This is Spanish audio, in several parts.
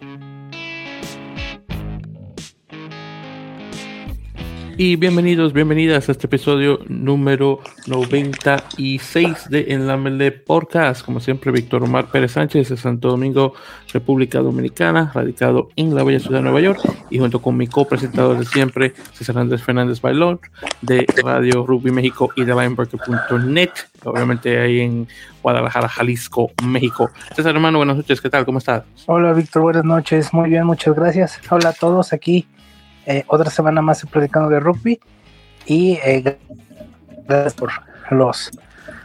Podcast. Y bienvenidos, bienvenidas a este episodio número 96 de En la Podcast. Como siempre, Víctor Omar Pérez Sánchez de Santo Domingo, República Dominicana, radicado en la bella ciudad de Nueva York. Y junto con mi copresentador de siempre, César Andrés Fernández Bailón, de Radio Rugby México y de Lineburger.net. Obviamente ahí en Guadalajara, Jalisco, México. César, hermano, buenas noches, ¿qué tal? ¿Cómo estás? Hola, Víctor, buenas noches. Muy bien, muchas gracias. Hola a todos aquí eh, otra semana más platicando de rugby y eh, gracias por los,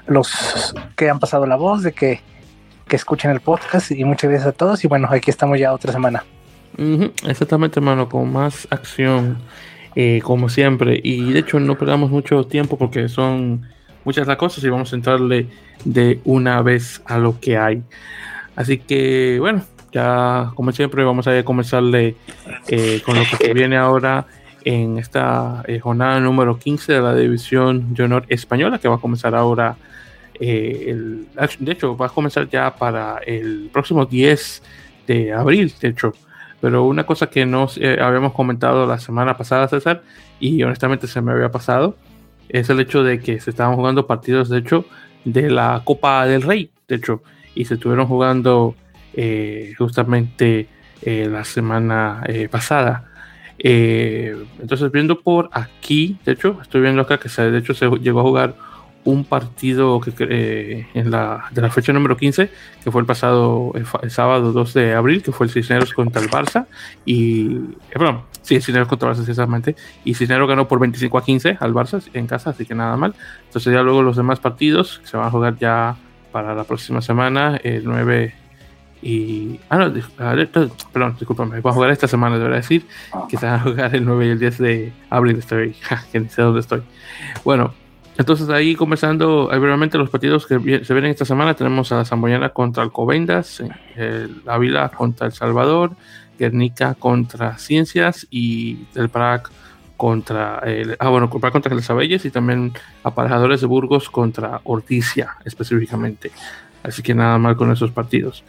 los que han pasado la voz de que, que escuchen el podcast y muchas gracias a todos y bueno, aquí estamos ya otra semana. exactamente, hermano, con más acción, eh, como siempre. Y de hecho no perdamos mucho tiempo porque son muchas las cosas y vamos a entrarle de una vez a lo que hay. Así que bueno, ya como siempre vamos a comenzarle eh, con lo que viene ahora en esta eh, jornada número 15 de la división de honor española que va a comenzar ahora eh, el, de hecho va a comenzar ya para el próximo 10 de abril de hecho. Pero una cosa que nos habíamos comentado la semana pasada César y honestamente se me había pasado es el hecho de que se estaban jugando partidos de hecho de la Copa del Rey de hecho y se estuvieron jugando eh, justamente eh, la semana eh, pasada. entonces, viendo por aquí, de hecho, estoy viendo acá que se, de hecho se llegó a jugar un partido que, en la, de la fecha número 15, que fue el pasado el, sábado 2 de abril, que fue el Cisneros contra el Barça. Y, perdón, sí, Cisneros contra el Barça, precisamente. Y Cisneros ganó por 25 a 15 al Barça en casa, así que nada mal. Entonces, ya luego los demás partidos se van a jugar ya para la próxima semana, el 9 y. Ah, no, perdón, discúlpame. Voy a jugar esta semana, debería decir. Que se van a jugar el 9 y el 10 de abril. Estoy. que ni sé dónde estoy. Bueno, entonces ahí comenzando brevemente los partidos que se vienen esta semana. Tenemos a la Zamboyana contra Alcobendas, el Ávila contra El Salvador, Guernica contra Ciencias y el Prac contra el, ah bueno contra las Abelles y también aparejadores de Burgos contra Orticia específicamente así que nada mal con esos partidos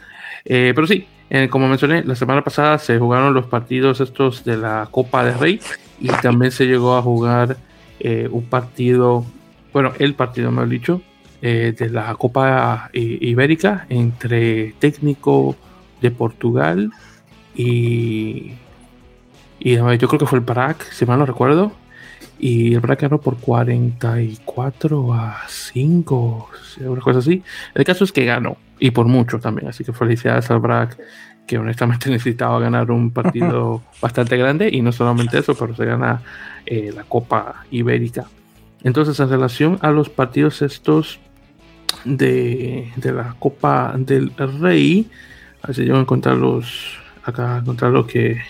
eh, pero sí, eh, como mencioné, la semana pasada se jugaron los partidos estos de la Copa de Rey y también se llegó a jugar eh, un partido, bueno, el partido, me dicho, de la Copa Ibérica entre técnico de Portugal y, y yo creo que fue el Prac, si mal no recuerdo. Y el Prac ganó por 44 a 5, una cosa así. El caso es que ganó y por mucho también. Así que felicidades al BRAC, que honestamente necesitaba ganar un partido bastante grande y no solamente eso, pero se gana eh, la Copa Ibérica. Entonces, en relación a los partidos estos de, la Copa del Rey, a ver si yo voy a encontrar los acá, encontrar lo que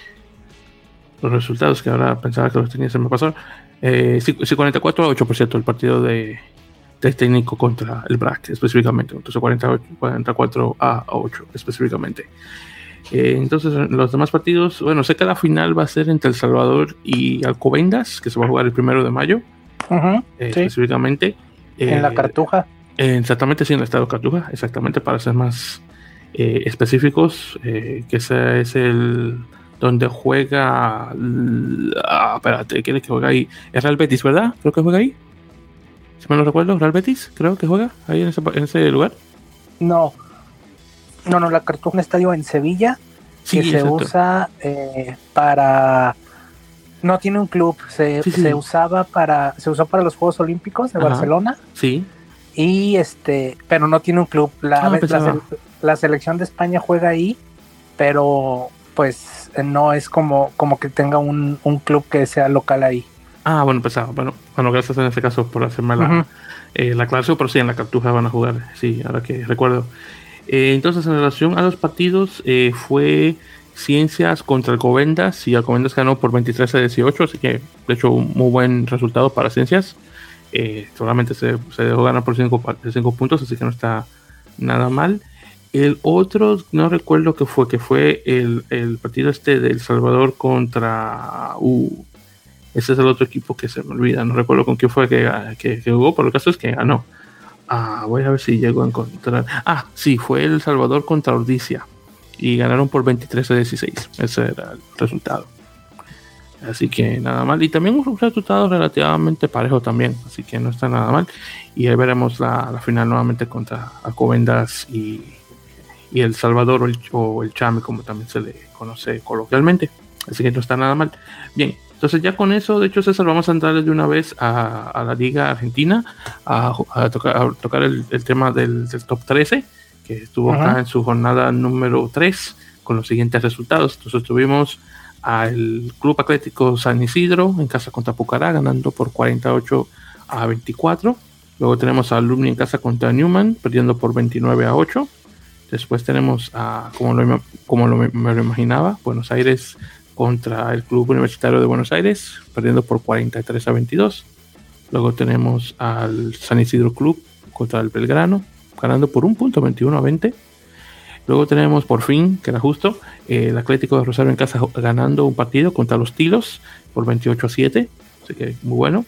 los resultados que ahora pensaba que los tenía, se me pasaron. Eh, 44 a 8, por cierto, el partido de, técnico contra el BRAC específicamente, entonces 48, 44 a 8 específicamente. Eh, entonces, los demás partidos, bueno, sé que la final va a ser entre El Salvador y Alcobendas, que se va a jugar el primero de mayo, eh, específicamente. en la eh, Cartuja. exactamente, sí, en el estado de Cartuja, exactamente, para ser más específicos, que ese es el donde juega. Ah, espérate, ¿quién es que juega ahí? Es Real Betis, ¿verdad? Creo que juega ahí si me lo recuerdo, Real Betis, creo que juega ahí en ese, lugar. No, no, no, la Cartuja estadio en Sevilla que se usa eh, para no tiene un club, se, usaba para, se usó para los Juegos Olímpicos de Barcelona. Sí. Y este, pero no tiene un club. La, ah, la, selección de España juega ahí, pero pues no es como, como que tenga un, un club que sea local ahí. Ah, bueno, pues bueno, bueno, gracias en este caso por hacerme la, eh, la aclaración, pero sí, en la Cartuja van a jugar, sí, ahora que recuerdo. Eh, entonces, en relación a los partidos, eh, fue Ciencias contra Alcobendas y Alcobendas ganó por 23 a 18, así que de hecho un muy buen resultado para Ciencias. solamente se, se, dejó ganar por 5 puntos, así que no está nada mal. El otro, no recuerdo qué fue, que fue el, el partido este de El Salvador contra... Uh, ese es el otro equipo que se me olvida. No recuerdo con quién fue que, que, jugó, pero el caso es que ganó. Ah, voy a ver si llego a encontrar. Ah, sí, fue El Salvador contra Ordicia. y ganaron por 23 a 16. Ese era el resultado. Así que nada mal. Y también un resultado relativamente parejo también. Así que no está nada mal. Y ahí veremos la, final nuevamente contra Alcobendas y, y El Salvador o el, o el Chame, como también se le conoce coloquialmente. Así que no está nada mal. Bien, entonces ya con eso, de hecho César, vamos a entrar de una vez a, la Liga Argentina a, tocar, tocar el, tema del, top 13, que estuvo acá en su jornada número 3 con los siguientes resultados. Entonces tuvimos al Club Atlético San Isidro en casa contra Pucará, ganando por 48 a 24. Luego tenemos a Alumni en casa contra Newman, perdiendo por 29 a 8. Después tenemos a, como, lo, como lo, me lo imaginaba, Buenos Aires contra el Club Universitario de Buenos Aires, perdiendo por 43 a 22. Luego tenemos al San Isidro Club contra el Belgrano, ganando por un punto 21 a 20. Luego tenemos por fin, que era justo, el Atlético de Rosario en casa ganando un partido contra los Tilos por 28 a 7. Así que muy bueno.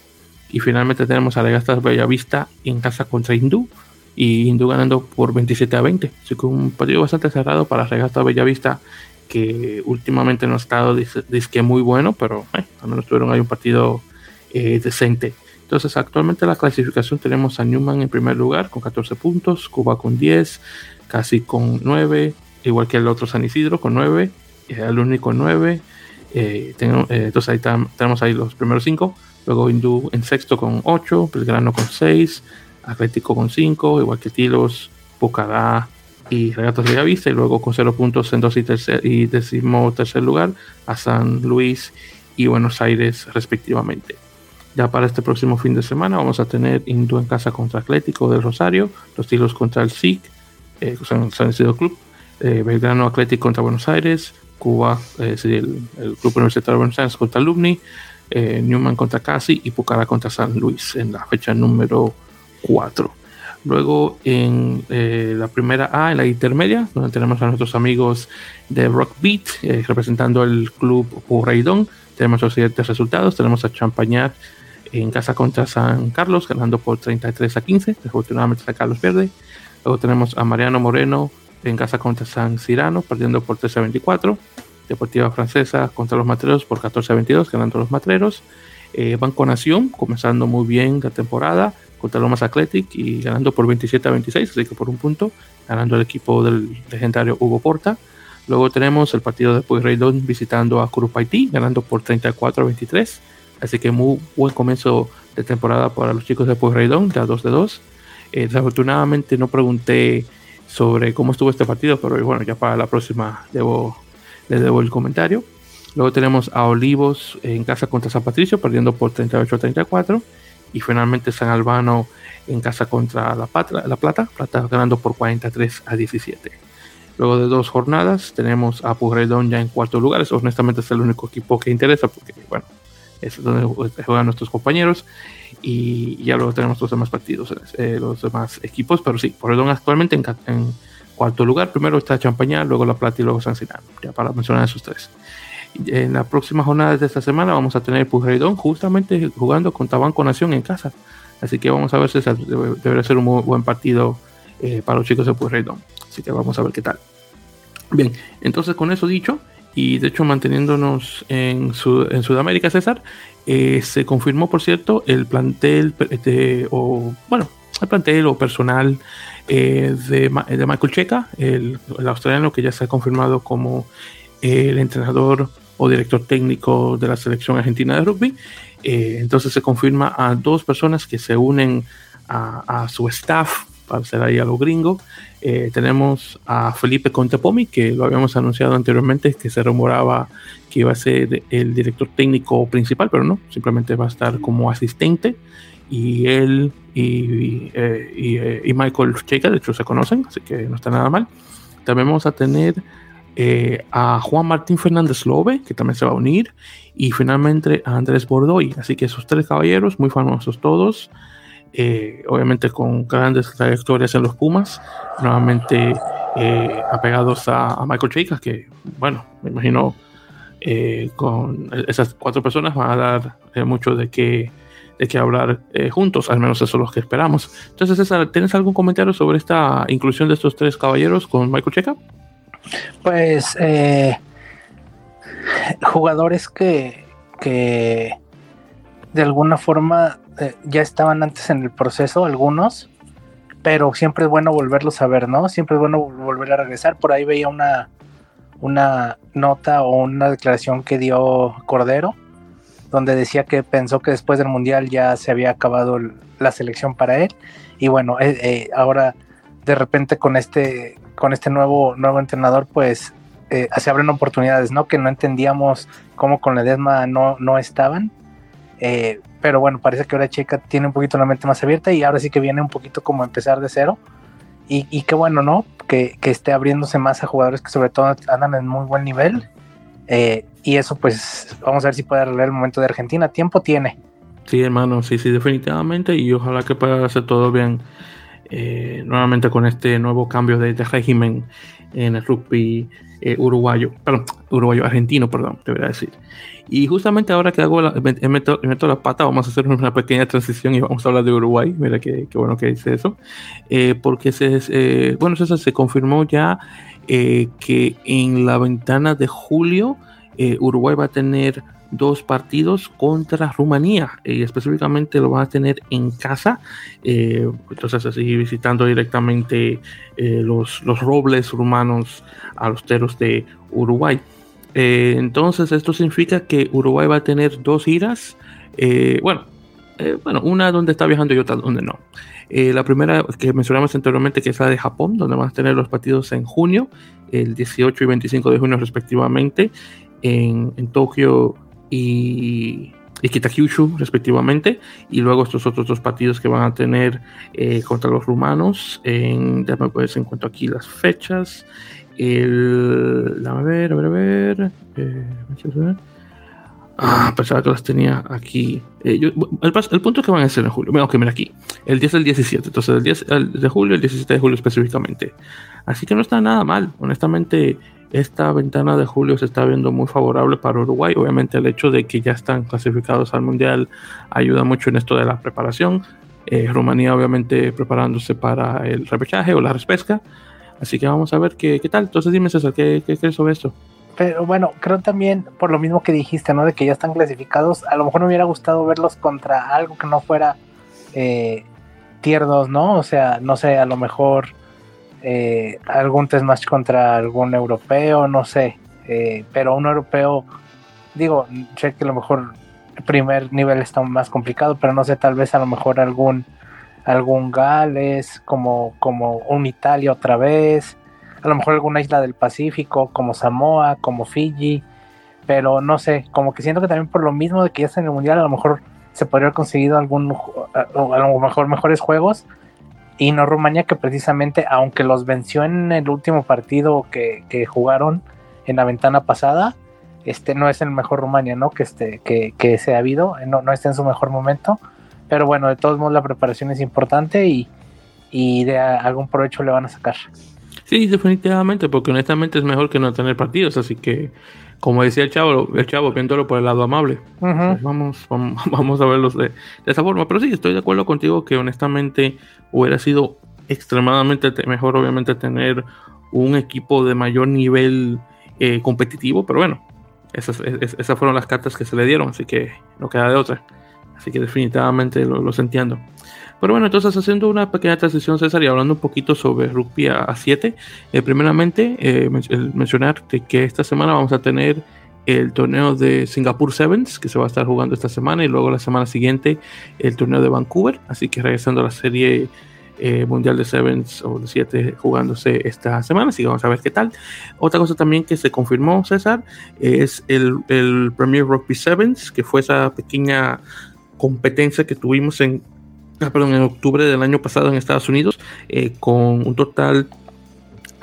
Y finalmente tenemos a Legastas Bellavista en casa contra Hindú. Y Hindú ganando por 27 a 20. Así que un partido bastante cerrado para Legastas Bellavista que últimamente no ha estado disque muy bueno, pero eh, al menos tuvieron ahí un partido eh, decente. Entonces, actualmente la clasificación tenemos a Newman en primer lugar con 14 puntos, Cuba con 10, casi con 9, igual que el otro San Isidro con 9, el único con 9. entonces ahí tenemos ahí los primeros 5. Luego Hindú en sexto con 8, Belgrano con 6, Atlético con 5, igual que Tilos, Pucará, y Regatas de Vista y luego con 0 puntos en dos y, tercer, y décimo tercer lugar a San Luis y Buenos Aires respectivamente. Ya para este próximo fin de semana vamos a tener Hindú en casa contra Atlético del Rosario, los Tilos contra el SIC, eh, San, San Club, eh, Belgrano Atlético contra Buenos Aires, Cuba, eh, el, el, Club Universitario de Buenos Aires contra Alumni, eh, Newman contra Casi y Pucará contra San Luis en la fecha número 4. Luego en eh, la primera A, en la intermedia, donde tenemos a nuestros amigos de Rock Beat eh, representando el club Purreidón. Tenemos los siguientes resultados. Tenemos a Champañat en casa contra San Carlos, ganando por 33 a 15. Desafortunadamente San Carlos pierde. Luego tenemos a Mariano Moreno en casa contra San Cirano, perdiendo por 13 a 24. Deportiva Francesa contra los Matreros por 14 a 22, ganando los Matreros. Eh, Banco Nación, comenzando muy bien la temporada contra Lomas Athletic y ganando por 27 a 26, así que por un punto, ganando el equipo del legendario Hugo Porta. Luego tenemos el partido de Pueyrredón visitando a Curupaití, ganando por 34 a 23. Así que muy buen comienzo de temporada para los chicos de Pueyrredón, ya 2 de 2. Eh, desafortunadamente no pregunté sobre cómo estuvo este partido, pero bueno, ya para la próxima debo, les debo el comentario. Luego tenemos a Olivos en casa contra San Patricio, perdiendo por 38 a 34 y finalmente San Albano en casa contra La, Plata, la Plata, Plata ganando por 43 a 17. Luego de dos jornadas tenemos a Pujredón ya en cuarto lugar, eso honestamente es el único equipo que interesa porque bueno, es donde juegan nuestros compañeros y ya luego tenemos los demás partidos, eh, los demás equipos, pero sí, Pujredón actualmente en, cuarto lugar, primero está Champaña, luego La Plata y luego San Sinano, ya para mencionar esos tres en la próxima jornada de esta semana vamos a tener Pujeridón justamente jugando contra Banco Nación en casa. Así que vamos a ver si debería ser un buen partido eh, para los chicos de Pujeridón. Así que vamos a ver qué tal. Bien, entonces con eso dicho, y de hecho manteniéndonos en, Sudamérica, César, eh, se confirmó, por cierto, el plantel, de, o bueno, el plantel o personal eh, de, de, Michael Checa, el, australiano que ya se ha confirmado como el entrenador o director técnico de la selección argentina de rugby. Eh, entonces se confirma a dos personas que se unen a, su staff para ser ahí a lo gringo. Eh, tenemos a Felipe Contepomi, que lo habíamos anunciado anteriormente, que se rumoraba que iba a ser el director técnico principal, pero no, simplemente va a estar como asistente. Y él y, eh, y, Michael Checa, de hecho, se conocen, así que no está nada mal. También vamos a tener eh, a Juan Martín Fernández Lobe, que también se va a unir, y finalmente a Andrés Bordoy. Así que esos tres caballeros, muy famosos todos, eh, obviamente con grandes trayectorias en los Pumas, nuevamente eh, apegados a, Michael Chicas, que bueno, me imagino con esas cuatro personas van a dar mucho de qué de qué hablar juntos, al menos eso es lo que esperamos. Entonces, César, ¿tienes algún comentario sobre esta inclusión de estos tres caballeros con Michael Checa? Pues eh, jugadores que, que de alguna forma eh, ya estaban antes en el proceso, algunos, pero siempre es bueno volverlos a ver, ¿no? Siempre es bueno volver a regresar. Por ahí veía una, una nota o una declaración que dio Cordero, donde decía que pensó que después del Mundial ya se había acabado la selección para él. Y bueno, eh, ahora de repente con este, con este nuevo, nuevo entrenador, pues eh, se abren oportunidades, ¿no? Que no entendíamos cómo con Ledesma no, no estaban. pero bueno, parece que ahora Checa tiene un poquito la mente más abierta y ahora sí que viene un poquito como empezar de cero. Y, y qué bueno, ¿no? Que, que, esté abriéndose más a jugadores que sobre todo andan en muy buen nivel. Eh, y eso pues vamos a ver si puede arreglar el momento de Argentina. Tiempo tiene. Sí, hermano, sí, sí, definitivamente. Y ojalá que pueda hacer todo bien eh, nuevamente con este nuevo cambio de, régimen en el rugby eh, uruguayo, perdón, uruguayo argentino, perdón, debería decir. Y justamente ahora que hago la, meto, la pata, vamos a hacer una pequeña transición y vamos a hablar de Uruguay. Mira qué, bueno que dice eso. Eh, porque se, bueno, se confirmó ya que en la ventana de julio Uruguay va a tener dos partidos contra Rumanía y específicamente lo va a tener en casa entonces así visitando directamente los, los robles rumanos a los teros de Uruguay eh, entonces, esto significa que Uruguay va a tener dos giras. Eh, bueno, eh, bueno, una donde está viajando y otra donde no. la primera que mencionamos anteriormente, que es la de Japón, donde van a tener los partidos en junio, el 18 y 25 de junio respectivamente, en, Tokio y, y Kitakyushu respectivamente, y luego estos otros dos partidos que van a tener contra los rumanos, en, ya me puedes encuentro aquí las fechas, el. A ver, a ver, a ver. Eh, ah, pensaba que las tenía aquí. Eh, el, punto es que van a ser en julio. Bueno, que mira aquí. El 10 al 17. Entonces, el 10 de julio, el 17 de julio específicamente. Así que no está nada mal. Honestamente, esta ventana de julio se está viendo muy favorable para Uruguay. Obviamente, el hecho de que ya están clasificados al mundial ayuda mucho en esto de la preparación. Eh, Rumanía, obviamente, preparándose para el repechaje o la respesca. Así que vamos a ver qué, qué tal. Entonces dime, César, ¿qué, qué crees sobre esto? Pero bueno, creo también, por lo mismo que dijiste, ¿no? De que ya están clasificados, a lo mejor me hubiera gustado verlos contra algo que no fuera eh, tier 2, ¿no? O sea, no sé, a lo mejor eh, algún test match contra algún europeo, no sé. Eh, pero un europeo, digo, sé que a lo mejor el primer nivel está más complicado, pero no sé, tal vez a lo mejor algún algún Gales, como, como un Italia otra vez, a lo mejor alguna isla del Pacífico, como Samoa, como Fiji, pero no sé, como que siento que también por lo mismo de que ya está en el Mundial, a lo mejor se podría haber conseguido algún, a lo mejor mejores juegos, y no Rumania que precisamente, aunque los venció en el último partido que, jugaron en la ventana pasada, este no es el mejor Rumania, ¿no? Que este, que, que se ha habido, no, no está en su mejor momento pero bueno, de todos modos la preparación es importante y, de algún provecho le van a sacar. Sí, definitivamente, porque honestamente es mejor que no tener partidos, así que como decía el chavo, el chavo viéndolo por el lado amable, pues vamos, vamos, a verlos de, esa forma. Pero sí, estoy de acuerdo contigo que honestamente hubiera sido extremadamente mejor, obviamente, tener un equipo de mayor nivel eh, competitivo, pero bueno, esas, esas fueron las cartas que se le dieron, así que no queda de otra. Así que definitivamente lo, los entiendo. Pero bueno, entonces haciendo una pequeña transición, César, y hablando un poquito sobre rugby a 7, eh, primeramente eh, mencionar que esta semana vamos a tener el torneo de Singapur Sevens, que se va a estar jugando esta semana, y luego la semana siguiente el torneo de Vancouver, así que regresando a la serie eh, mundial de Sevens o de 7 jugándose esta semana, así que vamos a ver qué tal. Otra cosa también que se confirmó, César, es el, el Premier Rugby Sevens, que fue esa pequeña competencia que tuvimos en, ah, perdón, en octubre del año pasado en Estados Unidos, eh, con un total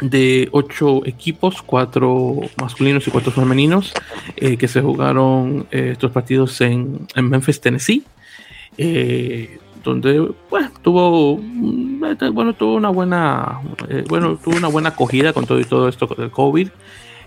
de ocho equipos, cuatro masculinos y cuatro femeninos, eh, que se jugaron eh, estos partidos en, en Memphis, Tennessee, donde bueno, tuvo bueno tuvo una buena bueno tuvo una buena acogida con todo y todo esto del COVID.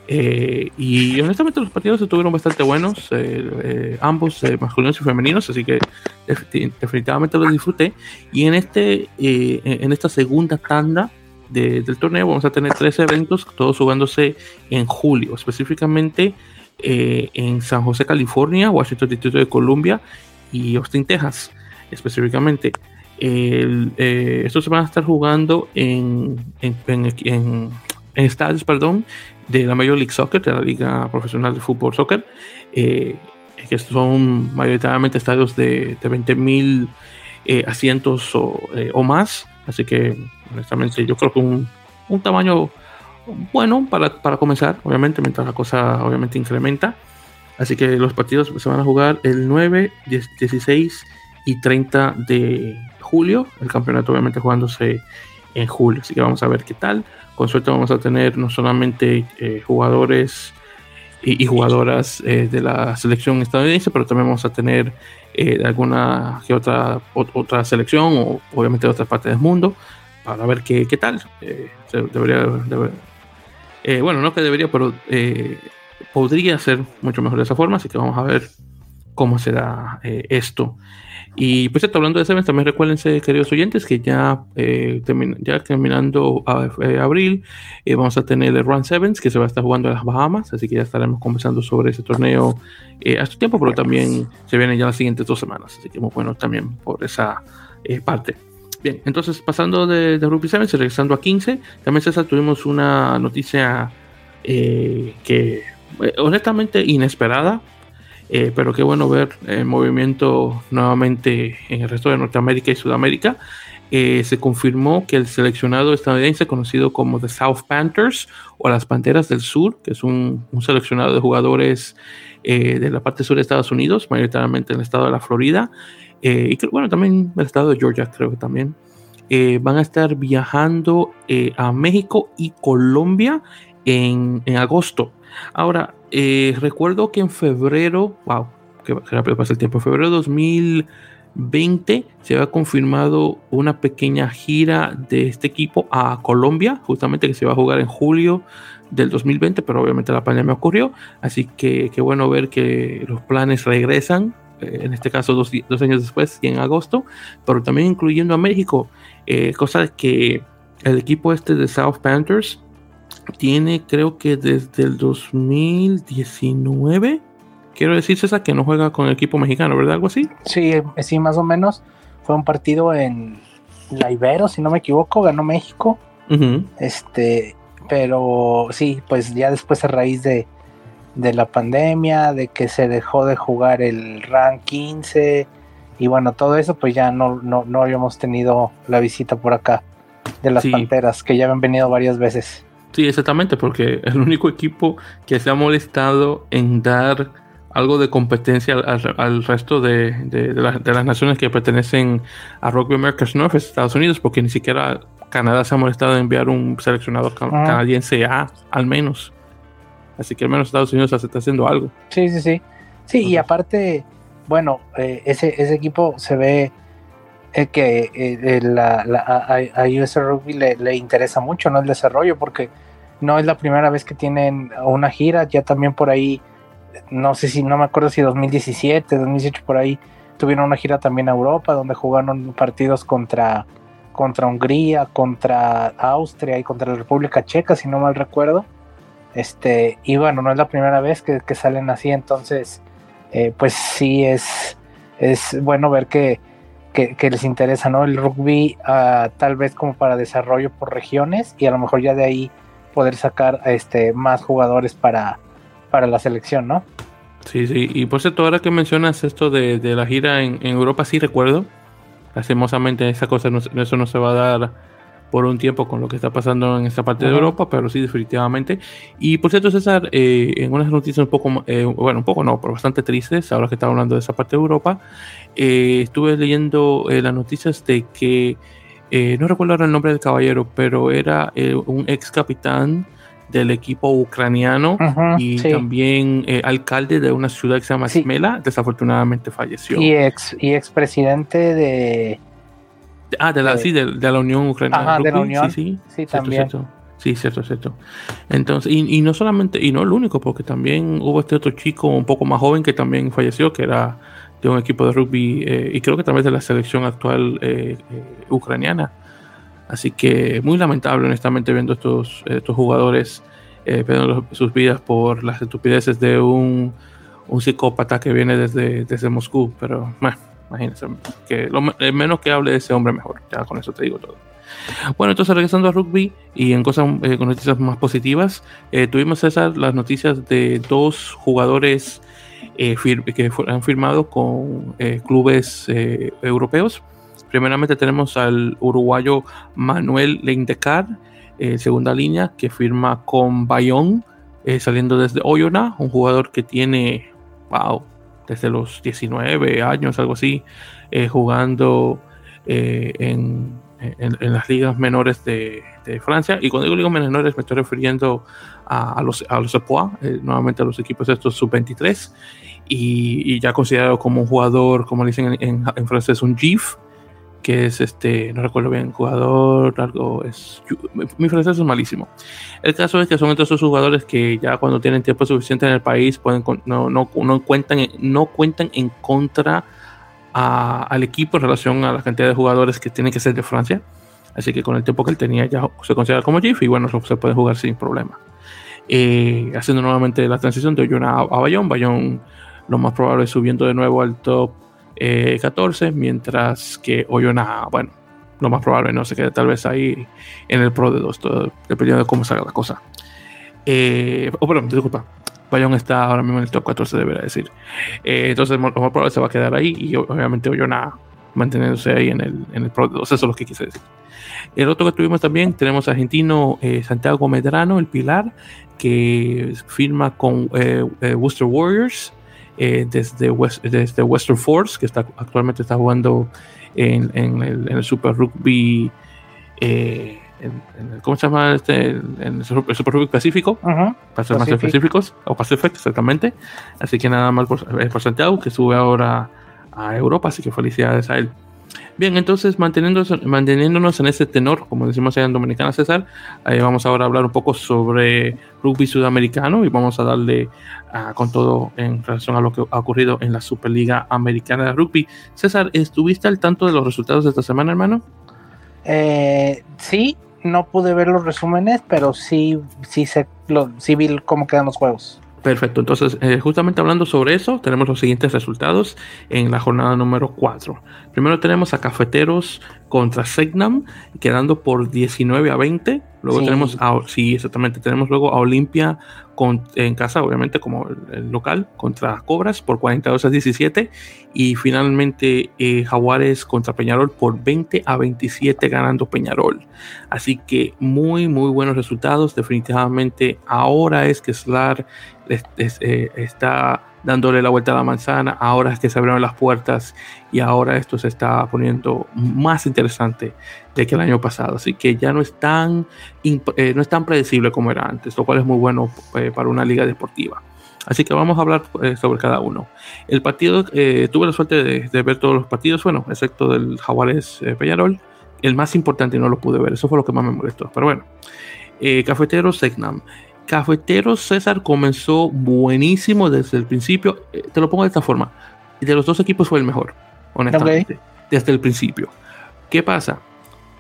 Eh, y honestamente los partidos estuvieron bastante buenos, eh, eh, ambos masculinos y femeninos, así que definitivamente los disfruté. Y en, este, en esta segunda tanda del torneo vamos a tener tres eventos, todos jugándose en julio, específicamente eh, en San José, California, Washington, Distrito de Columbia y Austin, Texas, específicamente. Eh, estos se van a estar jugando en, en, estadios perdón, de la Major League Soccer, de la Liga Profesional de Fútbol Soccer, eh, que son mayoritariamente estadios de, de 20.000 asientos o, o, más. Así que, honestamente, yo creo que un, un tamaño bueno para, para, comenzar, obviamente, mientras la cosa obviamente incrementa. Así que los partidos se van a jugar el 9, 16 y 30 de julio. El campeonato obviamente jugándose en julio. Así que vamos a ver qué tal. Con suerte vamos a tener no solamente eh, jugadores y, jugadoras eh, de la selección estadounidense, pero también vamos a tener eh, alguna que otra, otra selección o obviamente de otras partes del mundo para ver qué, qué tal. debería, bueno, no que debería, pero podría ser mucho mejor de esa forma, así que vamos a ver cómo será eh, esto. Y pues hablando de Sevens, también recuérdense, queridos oyentes, que ya, ya terminando abril, vamos a tener el Run Sevens, que se va a estar jugando en las Bahamas, así que ya estaremos conversando sobre ese torneo a este tiempo, pero también se vienen ya las siguientes dos semanas, así que muy bueno también por esa parte. Bien, entonces pasando de, Rugby 7 y regresando a 15, también César tuvimos una noticia eh, que eh, honestamente inesperada, eh, pero qué bueno ver el movimiento nuevamente en el resto de Norteamérica y Sudamérica. se confirmó que el seleccionado estadounidense conocido como The South Panthers o las Panteras del Sur, que es un, un seleccionado de jugadores de la parte sur de Estados Unidos, mayoritariamente en el estado de la Florida, eh, y bueno, también el estado de Georgia creo que también, eh, van a estar viajando eh, a México y Colombia en, en agosto. Ahora, recuerdo que en febrero, wow, que rápido pasa el tiempo, en febrero de 2020 se había confirmado una pequeña gira de este equipo a Colombia, justamente que se va a jugar en julio del 2020, pero obviamente la pandemia ocurrió, así que qué bueno ver que los planes regresan eh, en este caso dos, años después y en agosto, pero también incluyendo a México, eh, cosa que el equipo este de South Panthers tiene creo que desde el 2019, quiero decir César, que no juega con el equipo mexicano, ¿verdad? Algo así. Sí, sí, más o menos. Fue un partido en la Ibero, si no me equivoco, ganó México. Este, pero sí, pues ya después a raíz de, de la pandemia, de que se dejó de jugar el RAN 15 y bueno, todo eso pues ya no, no, no habíamos tenido la visita por acá de las Panteras, que ya habían venido varias veces. Sí, exactamente, porque el único equipo que se ha molestado en dar algo de competencia al, resto de, de, las naciones que pertenecen a Rugby Americas North es Estados Unidos, porque ni siquiera Canadá se ha molestado en enviar un seleccionador canadiense A, al menos. Así que al menos Estados Unidos se está haciendo algo. Sí, sí, sí. Sí, y aparte, bueno, eh, ese, ese equipo se ve eh, que eh, la, a, US Rugby le, interesa mucho, ¿no? El desarrollo, porque no es la primera vez que tienen una gira, ya también por ahí, no sé si, no me acuerdo si 2017, 2018 por ahí, tuvieron una gira también a Europa, donde jugaron partidos contra, contra Hungría, contra Austria y contra la República Checa, si no mal recuerdo. Este, y bueno, no es la primera vez que, salen así, entonces, eh, pues sí es, es bueno ver que, les interesa, ¿no? El rugby, ah, tal vez como para desarrollo por regiones y a lo mejor ya de ahí poder sacar este, más jugadores para, para la selección, ¿no? Sí, sí, y por cierto, ahora que mencionas esto de, la gira en, Europa, sí recuerdo, lastimosamente esa cosa, eso no se va a dar por un tiempo con lo que está pasando en esta parte de Europa, pero sí, definitivamente. Y por cierto, César, eh, en unas noticias un poco, eh, bueno, un poco no, pero bastante tristes, ahora que estaba hablando de esa parte de Europa, eh, estuve leyendo las noticias de que, no recuerdo ahora el nombre del caballero, pero era un ex capitán del equipo ucraniano y también alcalde de una ciudad que se llama Smela, desafortunadamente falleció. Y ex, y ex presidente de Ah, de la, sí, de, la Unión Ucraniana. de la Unión. Sí, sí, también. Sí, cierto, cierto. Entonces, y, no solamente, y no el único, porque también hubo este otro chico un poco más joven que también falleció, que era de un equipo de rugby, eh, y creo que también de la selección actual eh, eh, ucraniana. Así que muy lamentable, honestamente, viendo estos, estos jugadores perdiendo sus vidas por las estupideces de un, un psicópata que viene desde, desde Moscú. Pero, bueno, imagínense, que lo menos que hable de ese hombre, mejor. Ya con eso te digo todo. Bueno, entonces regresando a rugby y en cosas con noticias más positivas, tuvimos César las noticias de dos jugadores eh, que han firmado con clubes europeos. Primeramente tenemos al uruguayo Manuel Leindecar, segunda línea, que firma con Bayón, saliendo desde Oyona, un jugador que tiene, wow, desde los 19 años, algo así, jugando en en, las ligas menores de, Francia. Y cuando digo ligas menores me estoy refiriendo a, los, a los eh, nuevamente a los equipos estos sub-23. Y, ya considerado como un jugador, como dicen en, francés, un GIF, que es este, no recuerdo bien, jugador, algo es. Mi francés es malísimo. El caso es que son estos jugadores que ya cuando tienen tiempo suficiente en el país pueden no, no, no cuentan, no cuentan en contra al equipo en relación a la cantidad de jugadores que tienen que ser de Francia. Así que con el tiempo que él tenía ya se considera como GIF y bueno, se puede jugar sin problema. Eh, haciendo nuevamente la transición de Oyona a, Bayón. Bayón lo más probable es subiendo de nuevo al top 14, eh, mientras que Oyona, bueno, lo más probable no se quede tal vez ahí en el Pro de 2, dependiendo de cómo salga la cosa. Eh, oh, perdón, disculpa. Bayón está ahora mismo en el top 14, debería decir. Eh, entonces, lo más probable se va a quedar ahí y obviamente Oyona manteniéndose ahí en el, en el Pro 2. Eso es lo que quise decir. El otro que tuvimos también, tenemos argentino eh, Santiago Medrano, el Pilar, que firma con eh, Worcester Warriors desde, desde Western Force, que está, actualmente está jugando en, en, el, en el, Super Rugby. Eh, en, ¿cómo se llama este? En el Super, Pacífico, para ser más específicos, o Pacific exactamente. Así que nada mal por, eh, por, Santiago, que sube ahora a Europa, así que felicidades a él. Bien, entonces manteniéndonos, manteniéndonos en ese tenor, como decimos allá en Dominicana César, eh, vamos ahora a hablar un poco sobre rugby sudamericano y vamos a darle uh, con todo en relación a lo que ha ocurrido en la Superliga Americana de Rugby. César, ¿estuviste al tanto de los resultados de esta semana, hermano? Eh, sí, no pude ver los resúmenes, pero sí, sí, sé, lo, sí vi cómo quedan los juegos. Perfecto, entonces eh, justamente hablando sobre eso, tenemos los siguientes resultados en la jornada número 4. Primero tenemos a Cafeteros contra Segnam, quedando por 19 a 20. Luego tenemos a, sí, exactamente, tenemos luego a Olimpia en casa, obviamente, como el, local, contra Cobras por 42 a 17. Y finalmente eh, Jaguares contra Peñarol por 20 a 27, ganando Peñarol. Así que muy, muy buenos resultados. Definitivamente ahora es que Slar eh, está dándole la vuelta a la manzana, ahora es que se abrieron las puertas y ahora esto se está poniendo más interesante de que el año pasado, así que ya no es tan, eh, no es tan predecible como era antes, lo cual es muy bueno eh, para una liga deportiva. Así que vamos a hablar eh, sobre cada uno. El partido, tuve la suerte de, ver todos los partidos, bueno, excepto del Jaguares Peñarol, el más importante no lo pude ver, eso fue lo que más me molestó, pero bueno. Cafetero Segnam. Cafetero César comenzó buenísimo desde el principio. Eh, te lo pongo de esta forma. De los dos equipos fue el mejor, honestamente. Desde el principio. ¿Qué pasa?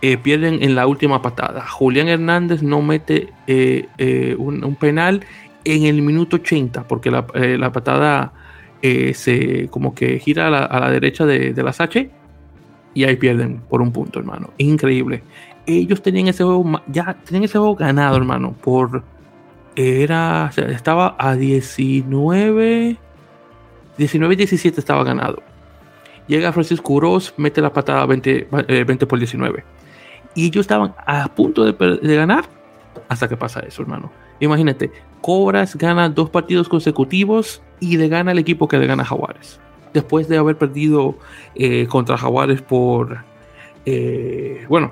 Eh, pierden en la última patada. Julián Hernández no mete eh, un, penal en el minuto 80 porque la, patada se como que gira a la, derecha de, de las H y ahí pierden por un punto, hermano. Increíble. Ellos tenían ese juego, ya tenían ese juego ganado, hermano, por era, estaba a 19, 19 17 estaba ganado. Llega Francisco Uroz, mete la patada 20, 20 eh, por 19. Y ellos estaban a punto de, ganar hasta que pasa eso, hermano. Imagínate, Cobras gana dos partidos consecutivos y le gana el equipo que le gana a Jaguares. Después de haber perdido eh, contra Jaguares por, eh, bueno,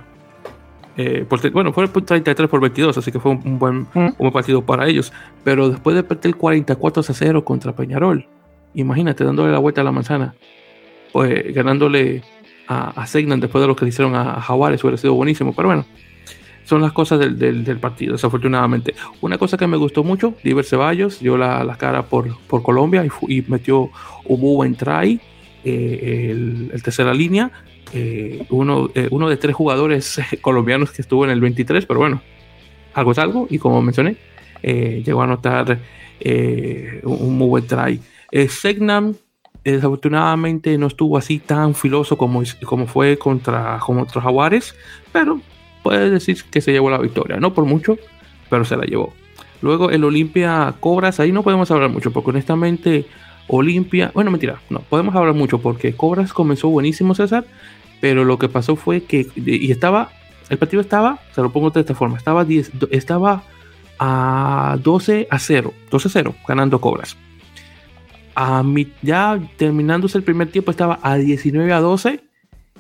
eh, bueno, fue 33 por 22, así que fue un, buen, mm. partido para ellos. Pero después de perder 44 a 0 contra Peñarol, imagínate dándole la vuelta a la manzana, pues ganándole a, a Segnan después de lo que le hicieron a, Jaguares, hubiera sido buenísimo. Pero bueno, son las cosas del, partido, desafortunadamente. Una cosa que me gustó mucho, Diver Ceballos dio la, cara por, por Colombia y, y, metió un buen try, eh, el, el tercera línea eh, uno, eh, uno de tres jugadores colombianos que estuvo en el 23, pero bueno, algo es algo, y como mencioné, llegó a anotar un muy buen try. Segnam desafortunadamente no estuvo así tan filoso como, como fue contra, contra Jaguares, pero puede decir que se llevó la victoria, no por mucho, pero se la llevó. Luego el Olimpia Cobras, ahí no podemos hablar mucho, porque honestamente Olimpia, bueno, mentira, no, podemos hablar mucho porque Cobras comenzó buenísimo César, pero lo que pasó fue que, y estaba, el partido estaba, se lo pongo de esta forma, estaba, 10, estaba a 12 a 0, 12 a 0, ganando Cobras. A ya terminándose el primer tiempo estaba a 19 a 12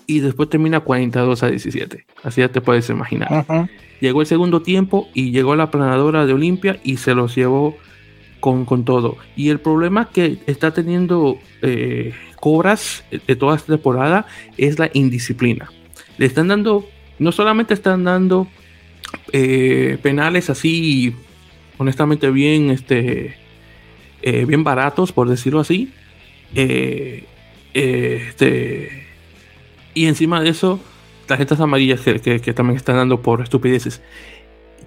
y después termina 42 a 17. Así ya te puedes imaginar. Llegó el segundo tiempo y llegó la planadora de Olimpia y se los llevó con, todo. Y el problema que está teniendo eh, Cobras de toda esta temporada es la indisciplina. Le están dando, no solamente están dando eh, penales así, honestamente bien, este, eh, bien baratos, por decirlo así. este, y encima de eso, tarjetas amarillas que, que, también están dando por estupideces.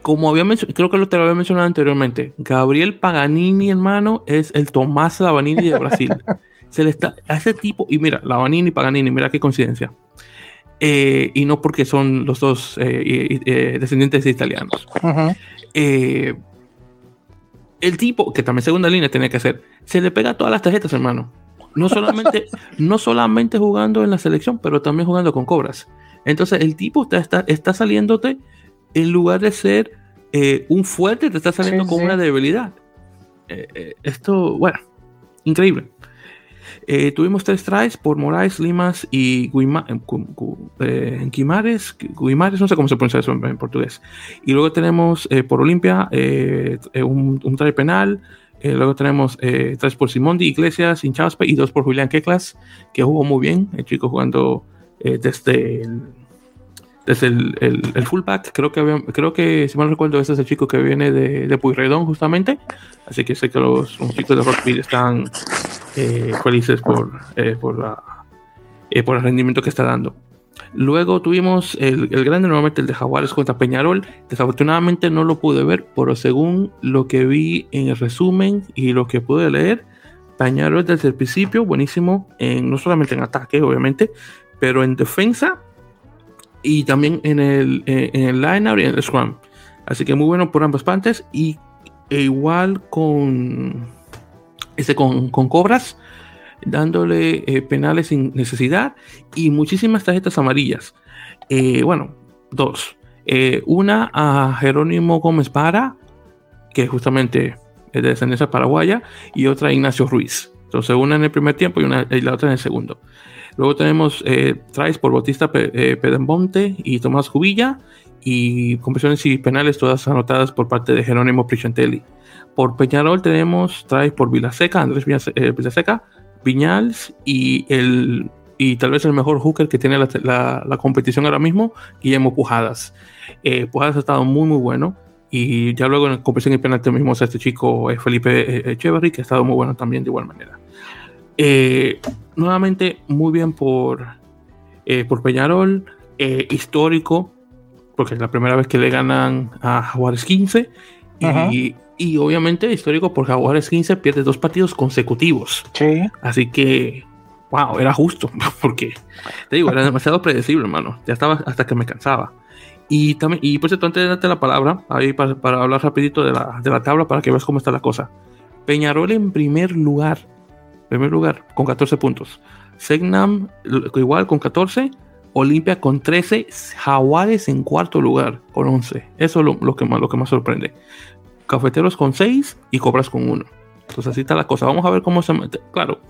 Como había creo que lo te lo había mencionado anteriormente, Gabriel Paganini, hermano, es el Tomás Lavanini de Brasil. Se le está a ese tipo, y mira, Lavanini y Paganini, mira qué coincidencia. Eh, y no porque son los dos eh, eh, descendientes de italianos. el tipo, que también segunda línea tiene que hacer, se le pega todas las tarjetas, hermano. No solamente, no solamente jugando en la selección, pero también jugando con cobras. Entonces el tipo está, está, está saliéndote, en lugar de ser eh, un fuerte, te está saliendo con una debilidad. Eh, eh, esto, bueno, increíble. Tuvimos tres tries por Moraes, Limas y Guimares, Guimares, no sé cómo se pronuncia eso en, portugués. Y luego tenemos por Olimpia un, un try penal, eh, luego tenemos eh, tres por Simondi, Iglesias, Inchauspe y dos por Julián Keklas, que jugó muy bien. El chico jugando eh, desde el, desde el, fullback. Creo que, creo que, si mal recuerdo, ese es el chico que viene de, de Puyredón, justamente. Así que sé que los, chicos de Rockville están felices por, por, la, por el rendimiento que está dando. Luego tuvimos el, grande, nuevamente el de Jaguares contra Peñarol. Desafortunadamente no lo pude ver, pero según lo que vi en el resumen y lo que pude leer, Peñarol desde el principio, buenísimo, en, no solamente en ataque, obviamente, pero en defensa y también en el, eh, en el line y en el scrum. Así que muy bueno por ambas partes. Y e igual con, este, con, con Cobras dándole eh, penales sin necesidad y muchísimas tarjetas amarillas. Eh, bueno, dos. Una a Jerónimo Gómez Para, que justamente es de descendencia paraguaya, y otra a Ignacio Ruiz. Entonces, una en el primer tiempo y, una, y la otra en el segundo. Luego tenemos eh, por Bautista Pedembonte y Tomás Jubilla, y conversiones y penales todas anotadas por parte de Jerónimo Prichantelli. Por Peñarol tenemos traes por Vilaseca, Andrés Vilaseca, Viñals y el y tal vez el mejor hooker que tiene la, competición ahora mismo, Guillermo Pujadas. Eh, Pujadas ha estado muy muy bueno y ya luego en la competición y penalti mismo este chico es Felipe Echeverry que ha estado muy bueno también de igual manera. Eh, nuevamente muy bien por, eh, por Peñarol, histórico, porque es la primera vez que le ganan a Juárez 15 y, y obviamente histórico por Jaguares 15 pierde dos partidos consecutivos. Sí. Así que, wow, era justo, porque te digo, era demasiado predecible, hermano. Ya estaba hasta que me cansaba. Y también, y por cierto, antes de darte la palabra, ahí para, para hablar rapidito de la, de la, tabla para que veas cómo está la cosa. Peñarol en primer lugar, primer lugar, con 14 puntos. Segnam igual con 14. Olimpia con 13, Jaguares en cuarto lugar con 11. Eso es lo, lo, que, más, lo que más sorprende. Cafeteros con 6 y Cobras con 1. Entonces así está la cosa. Vamos a ver cómo se. Claro,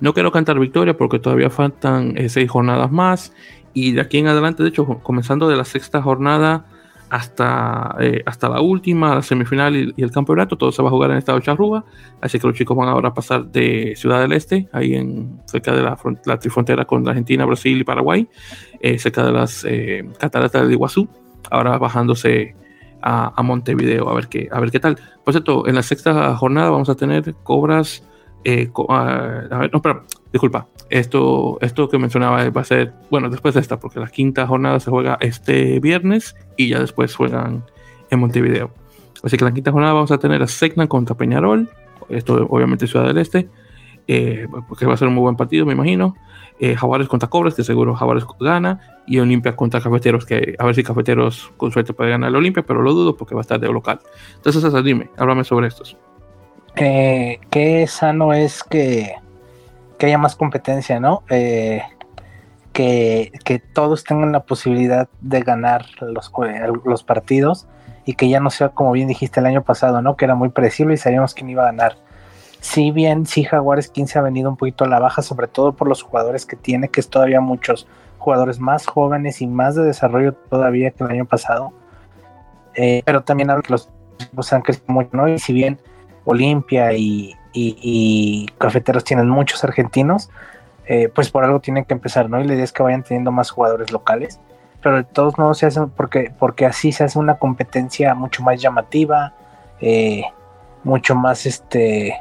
no quiero cantar victoria porque todavía faltan 6 eh, jornadas más. Y de aquí en adelante, de hecho, comenzando de la sexta jornada hasta, eh, hasta la última, la semifinal y, el campeonato, todo se va a jugar en estado de Charrúa. Así que los chicos van ahora a pasar de Ciudad del Este, ahí en cerca de la, la trifrontera con Argentina, Brasil y Paraguay, eh, cerca de las cataratas del Iguazú. Ahora bajándose a, Montevideo a ver, qué, a ver qué tal. Por cierto, en la sexta jornada vamos a tener Cobras Eh, ah, a ver, no, pero, disculpa, esto, esto que mencionaba va a ser, bueno, después de esta, porque la quinta jornada se juega este viernes y ya después juegan en Montevideo. Así que la quinta jornada vamos a tener a Segna contra Peñarol, esto obviamente Ciudad del Este, eh, porque va a ser un muy buen partido, me imagino. Eh, Jaguares contra Cobras, que seguro Jaguares gana, y Olimpia contra Cafeteros, que a ver si Cafeteros con suerte puede ganar el Olimpia, pero lo dudo porque va a estar de local. Entonces, dime, háblame sobre estos. Eh, qué sano es que, que, haya más competencia, ¿no? Eh, que, que, todos tengan la posibilidad de ganar los, los partidos y que ya no sea como bien dijiste el año pasado, ¿no? Que era muy predecible y sabíamos quién iba a ganar si bien sí Jaguares 15 ha venido un poquito a la baja, sobre todo por los jugadores que tiene, que es todavía muchos jugadores más jóvenes y más de desarrollo todavía que el año pasado. Eh, pero también los equipos han crecido mucho, ¿no? Y si bien Olimpia y, Cafeteros tienen muchos argentinos, eh, pues por algo tienen que empezar, ¿no? Y la idea es que vayan teniendo más jugadores locales, pero de todos modos se hacen, porque, porque así se hace una competencia mucho más llamativa, eh, mucho más este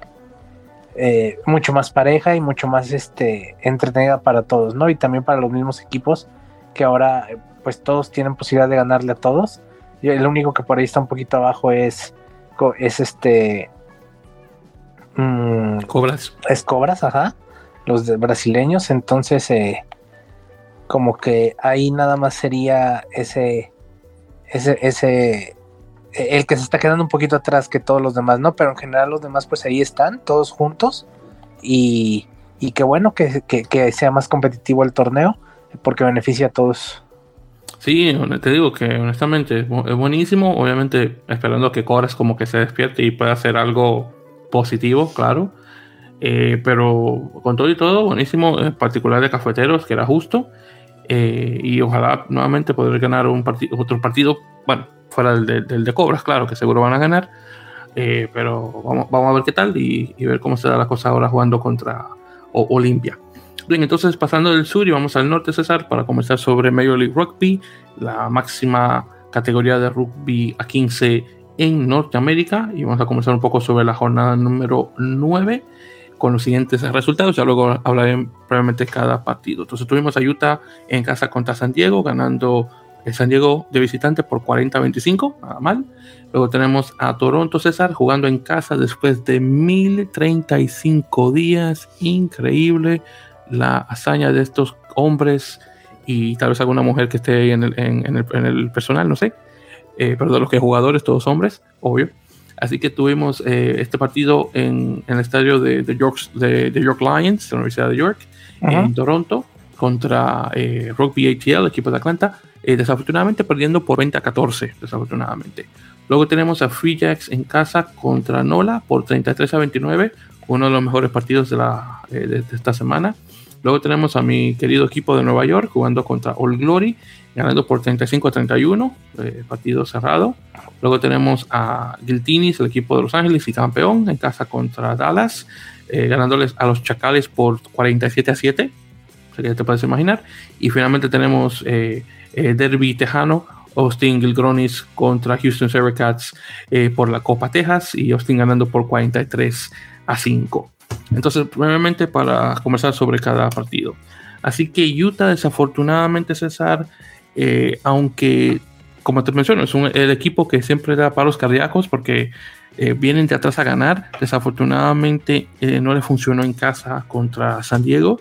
eh, mucho más pareja y mucho más este, entretenida para todos, ¿no? Y también para los mismos equipos que ahora pues todos tienen posibilidad de ganarle a todos. Y el único que por ahí está un poquito abajo es, es este... Mm, Cobras. Es Cobras, ajá. Los de brasileños. Entonces, eh, como que ahí nada más sería ese, ese, ese, el que se está quedando un poquito atrás que todos los demás, ¿no? Pero en general los demás pues ahí están, todos juntos. Y, y qué bueno que, sea más competitivo el torneo, porque beneficia a todos. Sí, te digo que honestamente es buenísimo, obviamente esperando que Cobras como que se despierte y pueda hacer algo positivo, claro. Eh, pero con todo y todo, buenísimo, en particular de Cafeteros, que era justo. Eh, y ojalá nuevamente poder ganar un partido, otro partido, bueno, fuera del de, Cobras, claro, que seguro van a ganar. Eh, pero vamos, vamos a ver qué tal y, ver cómo se da la cosa ahora jugando contra Olimpia. Bien, entonces pasando del sur y vamos al norte, César, para comenzar sobre Major League Rugby, la máxima categoría de rugby a 15 en Norteamérica. Y vamos a comenzar un poco sobre la jornada número 9 con los siguientes resultados. Ya luego hablaré probablemente cada partido. Entonces tuvimos a Utah en casa contra San Diego, ganando el San Diego de visitante por 40-25, nada mal. Luego tenemos a Toronto César jugando en casa después de 1035 días. Increíble la hazaña de estos hombres y tal vez alguna mujer que esté ahí en el, personal, no sé. Eh, pero de los que jugadores, todos hombres, obvio. Así que tuvimos eh, este partido en, el estadio de, York, de, York Lions, de la Universidad de York, en Toronto, contra eh, Rugby ATL, equipo de Atlanta. Eh, desafortunadamente perdiendo por 20 a 14, desafortunadamente. Luego tenemos a Free Jacks en casa contra Nola por 33 a 29, uno de los mejores partidos de, la, eh, de, esta semana. Luego tenemos a mi querido equipo de Nueva York jugando contra All Glory, ganando por 35 a 31, eh, partido cerrado. Luego tenemos a Guiltinis, el equipo de Los Ángeles y campeón, en casa contra Dallas, ganándoles a los Chacales por 47 a 7. O te puedes imaginar. Y finalmente tenemos eh, derby tejano, Austin Gilgronis contra Houston Cats eh, por la Copa Texas y Austin ganando por 43 a 5. Entonces, brevemente para conversar sobre cada partido. Así que Utah, desafortunadamente, César, eh, aunque, como te menciono, es el equipo que siempre da palos cardíacos porque vienen de atrás a ganar. Desafortunadamente, no le funcionó en casa contra San Diego.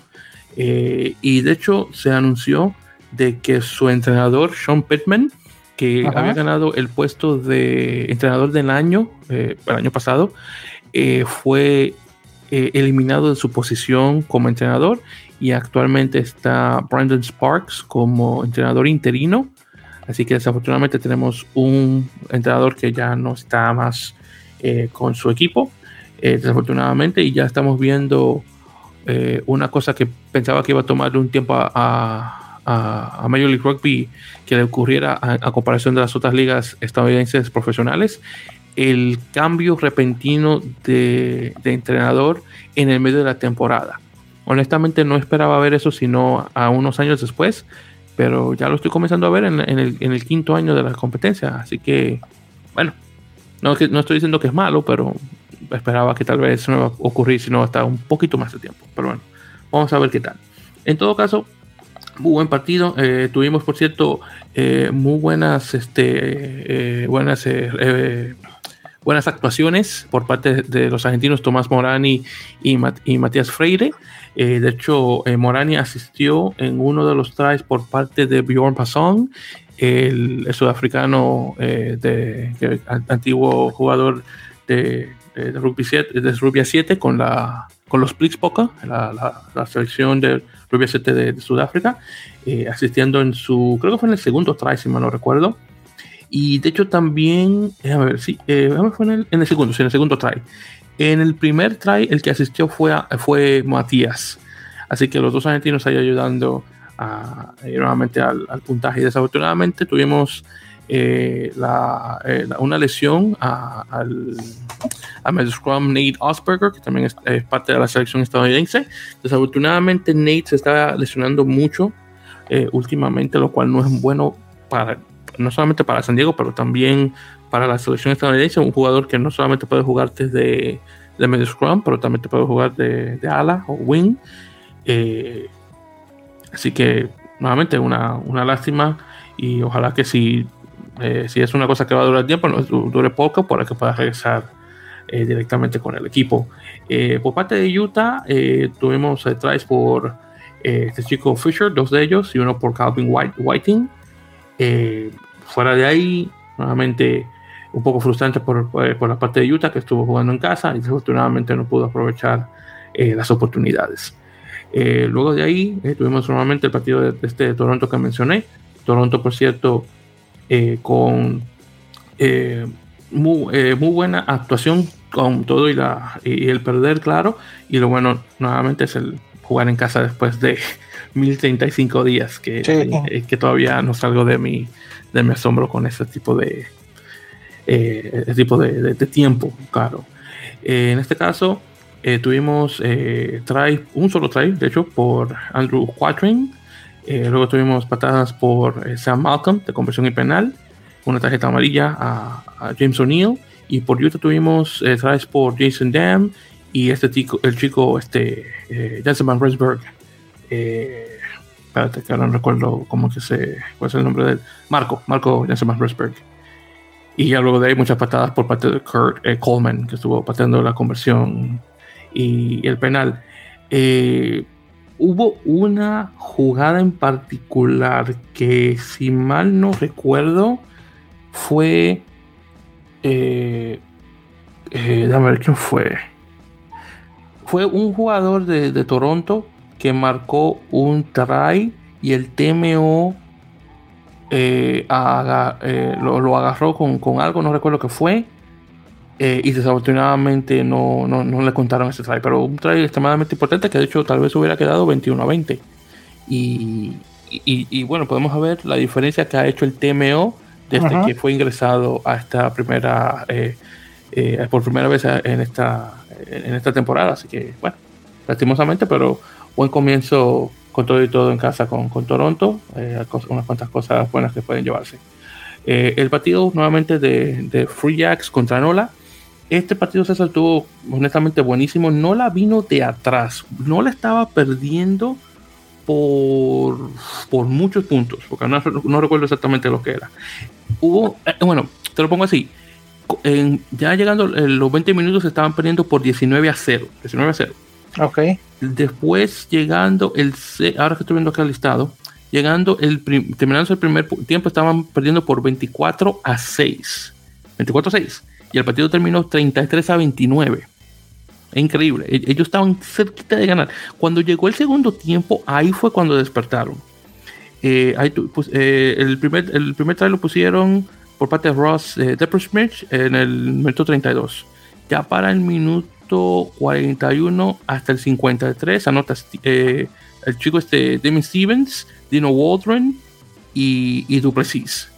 y de hecho, se anunció de que su entrenador, Sean Pittman, que había ganado el puesto de entrenador del año, eh, el año pasado, eh, fue eh, eliminado de su posición como entrenador y actualmente está Brandon Sparks como entrenador interino. Así que desafortunadamente tenemos un entrenador que ya no está más con su equipo, desafortunadamente, y ya estamos viendo una cosa que pensaba que iba a tomarle un tiempo a a, Major League Rugby que le ocurriera a, comparación de las otras ligas estadounidenses profesionales, el cambio repentino de, entrenador en el medio de la temporada. Honestamente no esperaba ver eso sino a unos años después, pero ya lo estoy comenzando a ver en, el, quinto año de la competencia, así que bueno, no, no estoy diciendo que es malo, pero esperaba que tal vez no iba a ocurrir, sino hasta un poquito más de tiempo. Pero bueno, vamos a ver qué tal. En todo caso, muy buen partido. Eh, tuvimos, por cierto, eh, muy buenas, este, buenas, buenas actuaciones por parte de los argentinos Tomás Morani y, y Matías Freire. de hecho, Morani asistió en uno de los tries por parte de Bjorn Passon el, sudafricano eh, de, antiguo jugador de, de, rugby 7, de rugby 7 con, la, con los Blitzpoker, la, selección de rugby 7 de, Sudáfrica, eh, asistiendo en su, creo que fue en el segundo try, si mal no recuerdo. Y de hecho también, déjame ver, sí, eh, fue en el, en el, segundo, sí, en el segundo try. En el primer try, el que asistió fue, fue Matías. Así que los dos argentinos ahí ayudando nuevamente al, puntaje. Y desafortunadamente tuvimos eh, eh, una lesión a, al, a Scrum Nate Osberger, que también es, parte de la selección estadounidense. Desafortunadamente Nate se está lesionando mucho eh, últimamente, lo cual no es bueno para no solamente para San Diego, pero también para la selección estadounidense. Un jugador que no solamente puede jugar desde de medio scrum, pero también te puede jugar de, de ala o wing. Eh, Así que nuevamente una, una lástima y ojalá que si, eh, si es una cosa que va a durar tiempo, no dure poco para que pueda regresar eh, directamente con el equipo. Por parte de Utah tuvimos tries por este chico Fisher, dos de ellos, y uno por Calvin White, Whiting. Fuera de ahí, nuevamente un poco frustrante por, por, la parte de Utah que estuvo jugando en casa y desafortunadamente no pudo aprovechar las oportunidades. Eh, luego de ahí eh, tuvimos nuevamente el partido de, este Toronto que mencioné. Toronto, por cierto, eh, con muy, buena actuación con todo y, y el perder, claro. Y lo bueno, nuevamente, es el jugar en casa después de 1035 días, que, que todavía no salgo de mi, de mi asombro con ese tipo de, ese tipo de, de tiempo, claro. en este caso, eh, tuvimos eh, try, un solo try, de hecho, por Andrew Quatrain. Eh, luego tuvimos patadas por eh, Sam Malcolm de conversión y penal. Una tarjeta amarilla a, James O'Neill. Y por Utah tuvimos tries por Jason Dam y este chico, el chico, este, Jansen Van Rensburg. espérate, que ahora no recuerdo cómo que se, cuál es el nombre de él. Marco, Marco Jansen Van Rensburg. Y ya luego de ahí muchas patadas por parte de Kurt Coleman, que estuvo pateando la conversión y el penal. Eh, hubo una jugada en particular que, si mal no recuerdo, fue. Eh, eh, déjame ver quién fue. Fue un jugador de, Toronto que marcó un try y el TMO lo, agarró con, con, algo, no recuerdo qué fue eh, y desafortunadamente no, no, le contaron ese try, pero un try extremadamente importante que de hecho tal vez hubiera quedado 21 a 20. Y, y, bueno, podemos ver la diferencia que ha hecho el TMO desde que fue ingresado a esta primera, eh, eh, por primera vez en esta, en esta temporada. Así que bueno, lastimosamente, pero buen comienzo con todo y todo en casa con, con Toronto. unas cuantas cosas buenas que pueden llevarse. el partido nuevamente de, de Free Jacks contra Nola este partido César estuvo honestamente buenísimo. No la vino de atrás. No la estaba perdiendo por, por muchos puntos. Porque no, recuerdo exactamente lo que era. Hubo, eh, bueno, te lo pongo así. Ya llegando los 20 minutos estaban perdiendo por 19 a 0. 19 a 0. Ok. Después llegando el... Ahora que estoy viendo acá el listado. Llegando el... Terminando el primer tiempo estaban perdiendo por 24 a 6. 24 a 6 y el partido terminó 33 a 29. Es increíble. E-, ellos estaban cerquita de ganar. Cuando llegó el segundo tiempo, ahí fue cuando despertaron. Eh, pues, eh, el, primer, el primer try lo pusieron por parte de Ross eh, en el minuto 32. Ya para el minuto 41 hasta el 53, anota eh, el chico este, Demi Stevens, Dino Waldron y, y Duplessis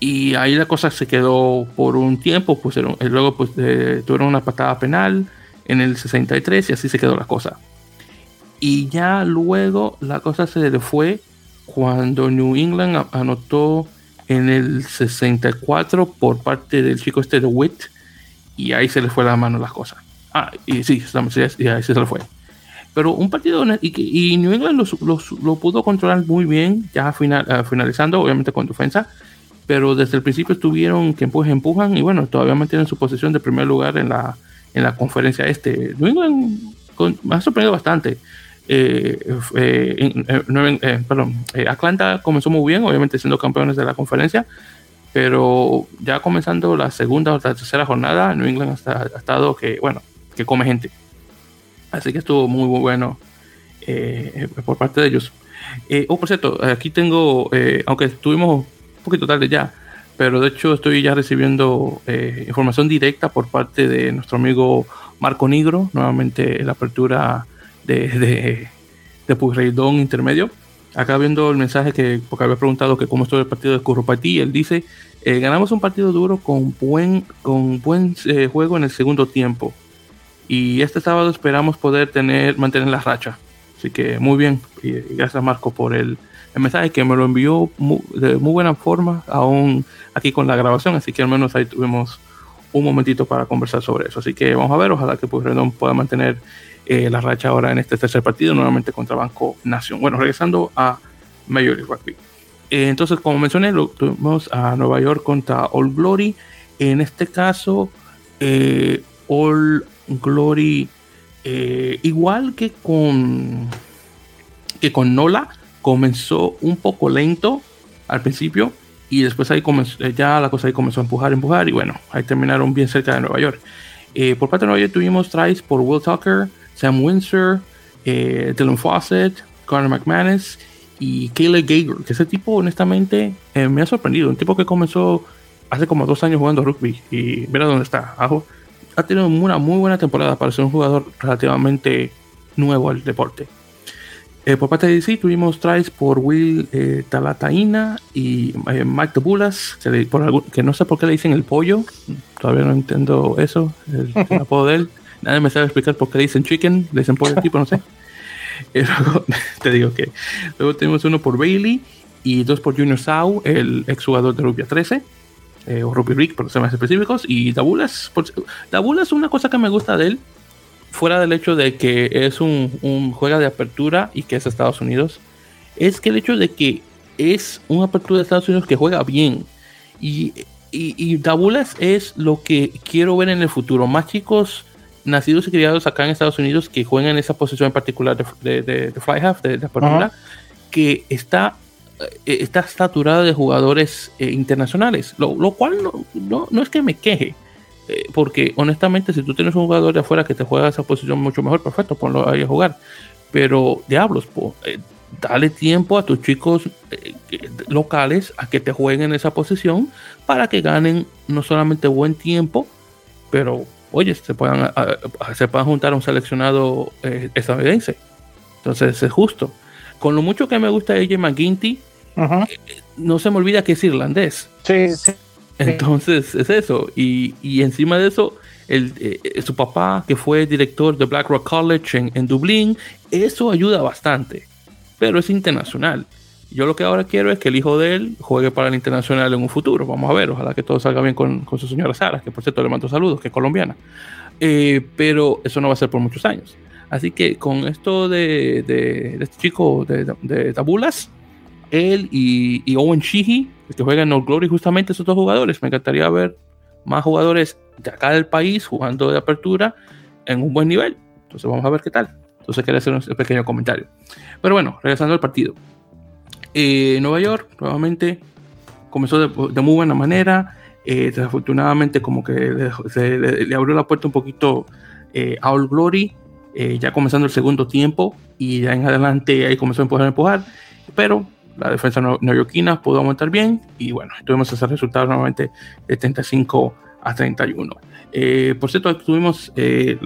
y ahí la cosa se quedó por un tiempo, pues luego pues, eh, tuvieron una patada penal en el 63 y así se quedó la cosa. Y ya luego la cosa se le fue cuando New England anotó en el 64 por parte del chico este de Witt y ahí se le fue la mano las cosas. Ah, y sí, y ahí se le fue. Pero un partido y, y New England lo, pudo controlar muy bien, ya final, eh, finalizando, obviamente con defensa, pero desde el principio estuvieron que empujan, empujan y bueno, todavía mantienen su posición de primer lugar en la, en la conferencia este. New England me ha sorprendido bastante. Eh, eh, perdón, Atlanta comenzó muy bien, obviamente siendo campeones de la conferencia, pero ya comenzando la segunda o la tercera jornada, New England ha, estado que, bueno, que come gente. Así que estuvo muy, muy bueno eh, por parte de ellos. Eh, oh, por cierto, aquí tengo, eh, aunque estuvimos un poquito tarde ya, pero de hecho estoy ya recibiendo información directa por parte de nuestro amigo Marco Nigro, nuevamente la apertura de, de, de Intermedio. Acá viendo el mensaje que, porque había preguntado que cómo estuvo el partido de Currupatí, él dice, ganamos un partido duro con buen, con buen juego en el segundo tiempo y este sábado esperamos poder tener, mantener la racha. Así que muy bien. Y, gracias Marco por el, mensaje que me lo envió de muy buena forma, aún aquí con la grabación. Así que al menos ahí tuvimos un momentito para conversar sobre eso. Así que vamos a ver, ojalá que pues pueda mantener eh, la racha ahora en este tercer partido, nuevamente contra Banco Nación. Bueno, regresando a Major League Rugby. Eh, entonces, como mencioné, lo tuvimos a Nueva York contra All Glory. En este caso, All Glory, eh, igual que con, que con Nola, comenzó un poco lento al principio y después ahí comenzó, ya la cosa ahí comenzó a empujar, empujar y bueno, ahí terminaron bien cerca de Nueva York. Por parte de Nueva York tuvimos tries por Will Tucker, Sam Windsor, Dylan Fawcett, Connor McManus y Kayla Gager, que ese tipo honestamente me ha sorprendido, un tipo que comenzó hace como dos años jugando rugby y mira dónde está, abajo ha tenido una muy buena temporada para ser un jugador relativamente nuevo al deporte. Eh, por parte de DC tuvimos tries por Will eh, Talataina y eh, Mike Tabulas, que, no sé por qué le dicen el pollo, todavía no entiendo eso, el, apodo de él. Nadie me sabe explicar por qué dicen chicken, le dicen pollo tipo, no sé. luego, te digo que luego tenemos uno por Bailey y dos por Junior Sau, el exjugador de Rubia 13 eh, o Ruby Rick, por ser más específicos, y Dabulas. Dabulas, una cosa que me gusta de él, fuera del hecho de que es un, un juega de apertura y que es Estados Unidos, es que el hecho de que es una apertura de Estados Unidos que juega bien. Y, y, Dabulas es lo que quiero ver en el futuro. Más chicos nacidos y criados acá en Estados Unidos que juegan en esa posición en particular de, de, de, fly half, de, apertura, que está eh, está saturada de jugadores eh, internacionales, lo, cual no, no, es que me queje, eh, porque honestamente si tú tienes un jugador de afuera que te juega esa posición mucho mejor, perfecto, ponlo ahí a jugar, pero diablos, dale tiempo a tus chicos locales a que te jueguen esa posición para que ganen no solamente buen tiempo, pero oye, se puedan, se puedan juntar a un seleccionado estadounidense. Entonces es justo. Con lo mucho que me gusta AJ McGinty, eh, no se me olvida que es irlandés. Sí, sí. Entonces es eso. Y, y encima de eso, el, eh, su papá, que fue director de Blackrock College en, en, Dublín, eso ayuda bastante. Pero es internacional. Yo lo que ahora quiero es que el hijo de él juegue para el internacional en un futuro. Vamos a ver, ojalá que todo salga bien con, con su señora Sara, que por cierto le mando saludos, que es colombiana. Eh, pero eso no va a ser por muchos años. Así que con esto de, de, este chico de, de, Tabulas, él y, Owen Sheehy, que juega en North Glory, justamente esos dos jugadores. Me encantaría ver más jugadores de acá del país jugando de apertura en un buen nivel. Entonces vamos a ver qué tal. Entonces quería hacer un pequeño comentario. Pero bueno, regresando al partido. Eh, Nueva York, nuevamente, comenzó de, muy buena manera. Eh, desafortunadamente, como que le, abrió la puerta un poquito eh, a All Glory. Eh, ya comenzando el segundo tiempo y ya en adelante ahí comenzó a empujar, empujar, pero la defensa neoyorquina pudo aumentar bien y bueno, tuvimos ese resultado nuevamente de 35 a 31. Eh, por cierto, tuvimos el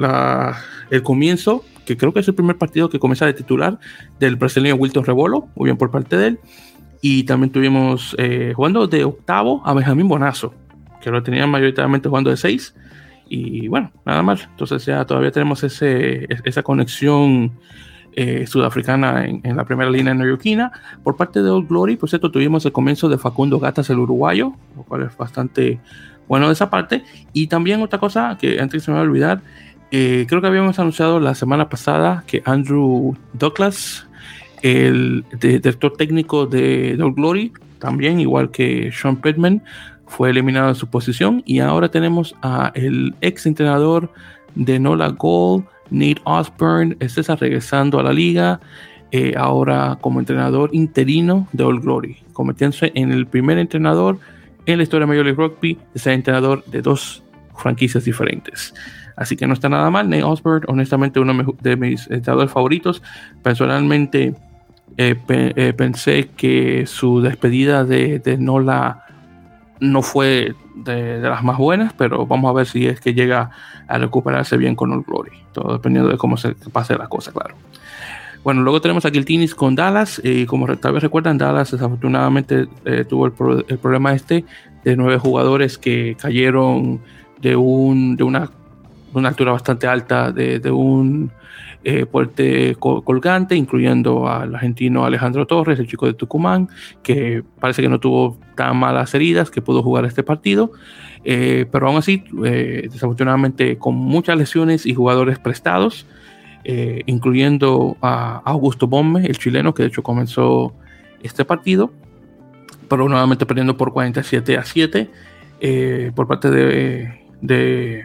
comienzo, que creo que es el primer partido que comienza de titular del brasileño Wilton Rebolo, muy bien por parte de él. Y también tuvimos jugando de octavo a Benjamín Bonazo, que lo tenían mayoritariamente jugando de seis. Y bueno, nada más. Entonces ya todavía tenemos ese, esa conexión eh, sudafricana en, la primera línea neoyorquina. Por parte de Old Glory, por cierto, tuvimos el comienzo de Facundo Gatas, el uruguayo, lo cual es bastante bueno de esa parte. Y también otra cosa que antes se me va a olvidar, eh, creo que habíamos anunciado la semana pasada que Andrew Douglas, el director técnico de The Glory, también igual que Sean Pittman, fue eliminado de su posición. Y ahora tenemos a el ex entrenador de Nola Gold, Nate Osborne, este está regresando a la liga. Eh, ahora como entrenador interino de All Glory, convirtiéndose en el primer entrenador en la historia de Major League Rugby de ser entrenador de dos franquicias diferentes. Así que no está nada mal. Nate Osborne, honestamente, uno de mis entrenadores favoritos. Personalmente, eh, eh, pensé que su despedida de, de Nola no fue de, las más buenas, pero vamos a ver si es que llega a recuperarse bien con All Glory. Todo dependiendo de cómo se pase la cosa, claro. Bueno, luego tenemos a Giltinis con Dallas. Y como tal vez recuerdan, Dallas desafortunadamente eh, tuvo el, problema este de nueve jugadores que cayeron de, un, de una, una altura bastante alta, de, un eh, puente colgante, incluyendo al argentino Alejandro Torres, el chico de Tucumán, que parece que no tuvo tan malas heridas, que pudo jugar este partido. Eh, pero aún así, desafortunadamente, con muchas lesiones y jugadores prestados. Eh, incluyendo a Augusto Bombe, el chileno, que de hecho comenzó este partido, pero nuevamente perdiendo por 47 a 7 eh, por parte de,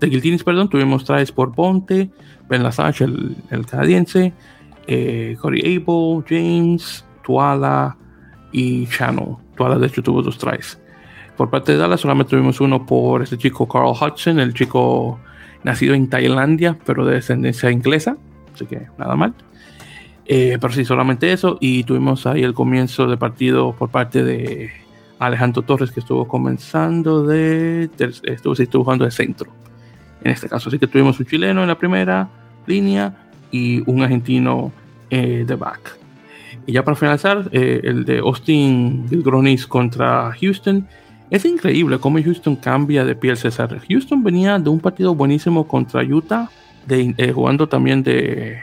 de perdón, tuvimos tries por Ponte, Ben Lasage, el, canadiense, eh, Corey Abel, James, Tuala y Channel. Tuala de hecho tuvo dos tries. Por parte de Dallas solamente tuvimos uno por este chico Carl Hudson, el chico nacido en Tailandia, pero de descendencia inglesa, así que nada mal. Eh, pero sí, solamente eso. Y tuvimos ahí el comienzo del partido por parte de Alejandro Torres, que estuvo comenzando de. estuvo, estuvo jugando de centro. En este caso, así que tuvimos un chileno en la primera línea y un argentino eh, de back. Y ya para finalizar, eh, el de Austin Gilgronis contra Houston es increíble cómo Houston cambia de piel César. Houston venía de un partido buenísimo contra Utah, de, eh, jugando también de,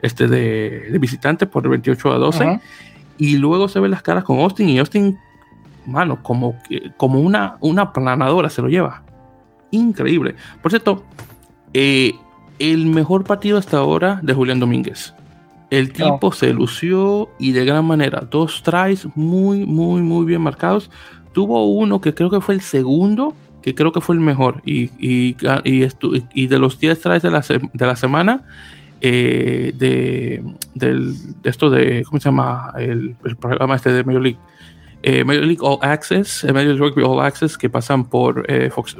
este, de, visitante por 28 a 12. Y luego se ven las caras con Austin y Austin, mano, como, como una, una planadora se lo lleva. Increíble. Por cierto, eh, el mejor partido hasta ahora de Julián Domínguez. El tipo se lució y de gran manera. Dos tries muy, muy, muy bien marcados tuvo uno que creo que fue el segundo, que creo que fue el mejor. Y, y, y, de los 10 tries de la, de la semana, eh, de, del, de esto de, ¿cómo se llama? El, programa este de Major League. Eh, Major League All Access, eh, Major League Rugby All Access, que pasan por, Fox,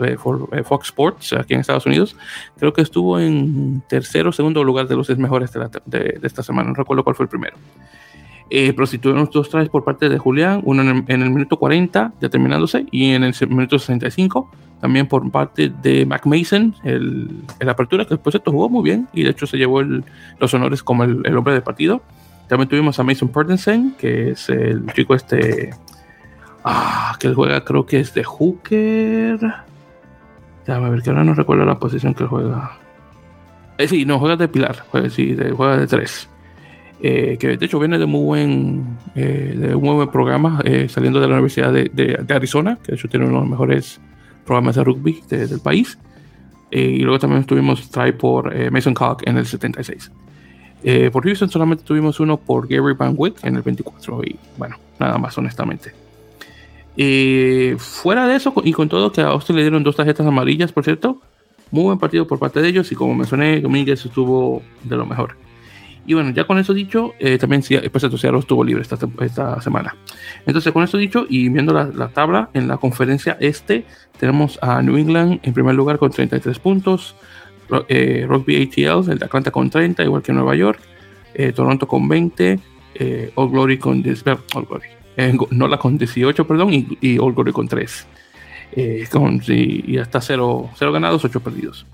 Fox, Sports aquí en Estados Unidos. Creo que estuvo en tercero o segundo lugar de los 10 mejores de, de, de esta semana. No recuerdo cuál fue el primero. Eh, pero si tuvimos dos tries por parte de Julián, uno en el, minuto 40, ya terminándose, y en el minuto 65, también por parte de Mac Mason, el, la apertura, que después esto jugó muy bien y de hecho se llevó los honores como el, hombre del partido. También tuvimos a Mason Pertensen, que es el chico este, ah, que él juega, creo que es de Hooker. Déjame ver que ahora no recuerdo la posición que él juega. Eh, sí, no, juega de pilar, juega, sí, de, juega de tres. Eh, que de hecho viene de muy buen, eh, de un buen programa, eh, saliendo de la Universidad de, Arizona, que de hecho tiene uno de los mejores programas de rugby del país. y luego también tuvimos try por Mason Cock en el 76. por Houston solamente tuvimos uno por Gary Van Wyck en el 24 y bueno, nada más honestamente. Fuera de eso y con todo que a Austin le dieron dos tarjetas amarillas, por cierto, muy buen partido por parte de ellos y como mencioné, Domínguez estuvo de lo mejor. Y bueno, ya con eso dicho, eh, también pues Seattle estuvo libre esta, esta semana. Entonces, con eso dicho y viendo la, tabla en la conferencia este, tenemos a New England en primer lugar con 33 puntos, eh, Rugby ATL, el de Atlanta con 30, igual que Nueva York, eh, Toronto con 20, All Glory con 10, All Glory, Nola con 18, perdón, y, y con 3. Con, y, hasta 0, 0 ganados, 8 perdidos.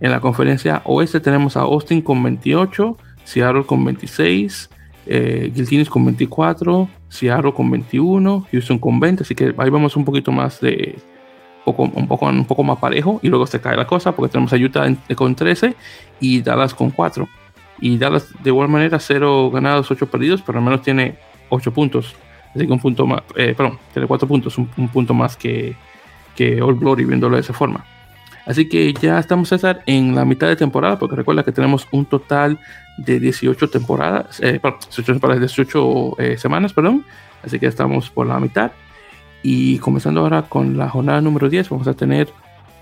En la conferencia oeste tenemos a Austin con 28, Seattle con 26, eh, con 24, Seattle con 21, Houston con 20, así que ahí vamos un poquito más de poco, un, poco, un poco más parejo y luego se cae la cosa porque tenemos a Utah con 13 y Dallas con 4. Y Dallas de igual manera 0 ganados, 8 perdidos, pero al menos tiene 8 puntos. Así que un punto más, eh, perdón, tiene 4 puntos, un, punto más que, que All Glory viéndolo de esa forma. Así que ya estamos, César, en la mitad de temporada, porque recuerda que tenemos un total de 18 temporadas, eh, 18, eh, semanas, perdón. Así que estamos por la mitad. Y comenzando ahora con la jornada número 10, vamos a tener,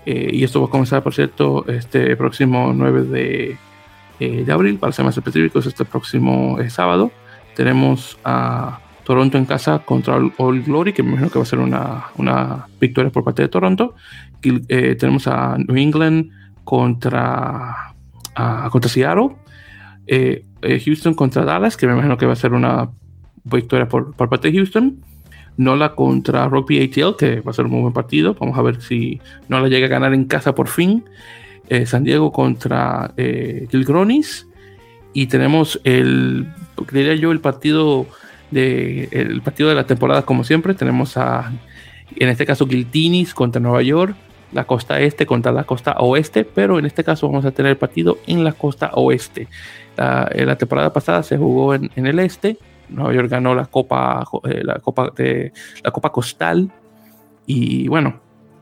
eh, y esto va a comenzar, por cierto, este próximo 9 de, eh, de abril, para ser más específicos, este próximo sábado. Tenemos a Toronto en casa contra All Glory, que me imagino que va a ser una, victoria por parte de Toronto. Eh, tenemos a New England contra, contra Seattle. Eh, eh, Houston contra Dallas, que me imagino que va a ser una victoria por, parte de Houston. Nola contra Rugby ATL, que va a ser un muy buen partido. Vamos a ver si Nola llega a ganar en casa por fin. San Diego contra eh. Y tenemos el, diría yo, el partido el partido de la temporada, como siempre. Tenemos a, en este caso, Giltinis contra Nueva York, la costa este contra la costa oeste, pero en este caso vamos a tener el partido en la costa oeste. La, la temporada pasada se jugó en, el este. Nueva York ganó la copa, eh, la copa de la copa costal y bueno,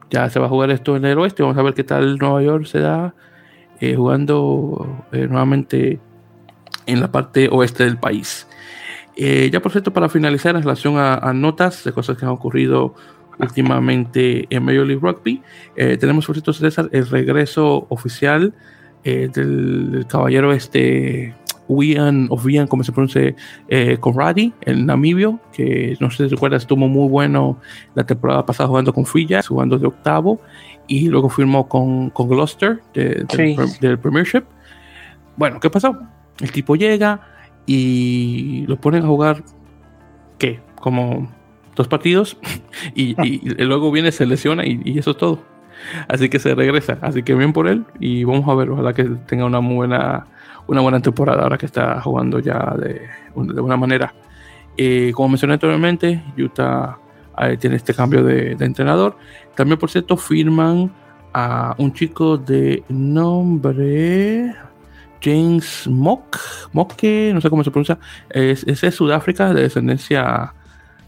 ya se va a jugar esto en el oeste. Vamos a ver qué tal Nueva York se da eh, jugando eh, nuevamente en la parte oeste del país. Eh, ya por cierto, para finalizar en relación a, notas de cosas que han ocurrido últimamente en Major League Rugby, eh, tenemos por cierto, César, el regreso oficial eh, del, caballero este Wian, o Wian, como se pronuncia, Conradi, el namibio, que no sé si recuerdas, estuvo muy bueno la temporada pasada jugando con Frilla, jugando de octavo, y luego firmó con, con Gloucester del Premiership. Bueno, ¿qué pasó? El tipo llega, y lo ponen a jugar, ¿qué? Como dos partidos y, luego viene, se lesiona y, eso es todo. Así que se regresa. Así que bien por él y vamos a ver, ojalá que tenga una buena, una buena temporada ahora que está jugando ya de, de buena manera. Eh, como mencioné anteriormente, Utah eh, tiene este cambio de, de, entrenador. También, por cierto, firman a un chico de nombre. James Mock, Mock, no sé cómo se pronuncia, es, de Sudáfrica, de descendencia.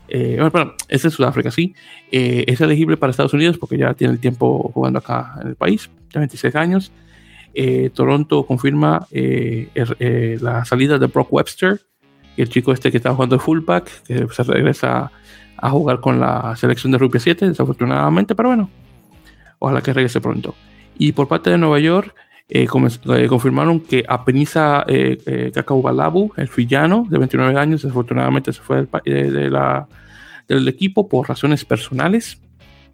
Eh, bueno, es de Sudáfrica, sí. Eh, es elegible para Estados Unidos porque ya tiene el tiempo jugando acá en el país, ya 26 años. Eh, Toronto confirma er, la salida de Brock Webster, el chico este que está jugando de fullback, que se regresa a jugar con la selección de Rugby 7, desafortunadamente, pero bueno, ojalá que regrese pronto. Y por parte de Nueva York, eh, eh, confirmaron que Apenisa eh, eh Balabu, el villano de 29 años, desafortunadamente se fue del, de, la, del equipo por razones personales.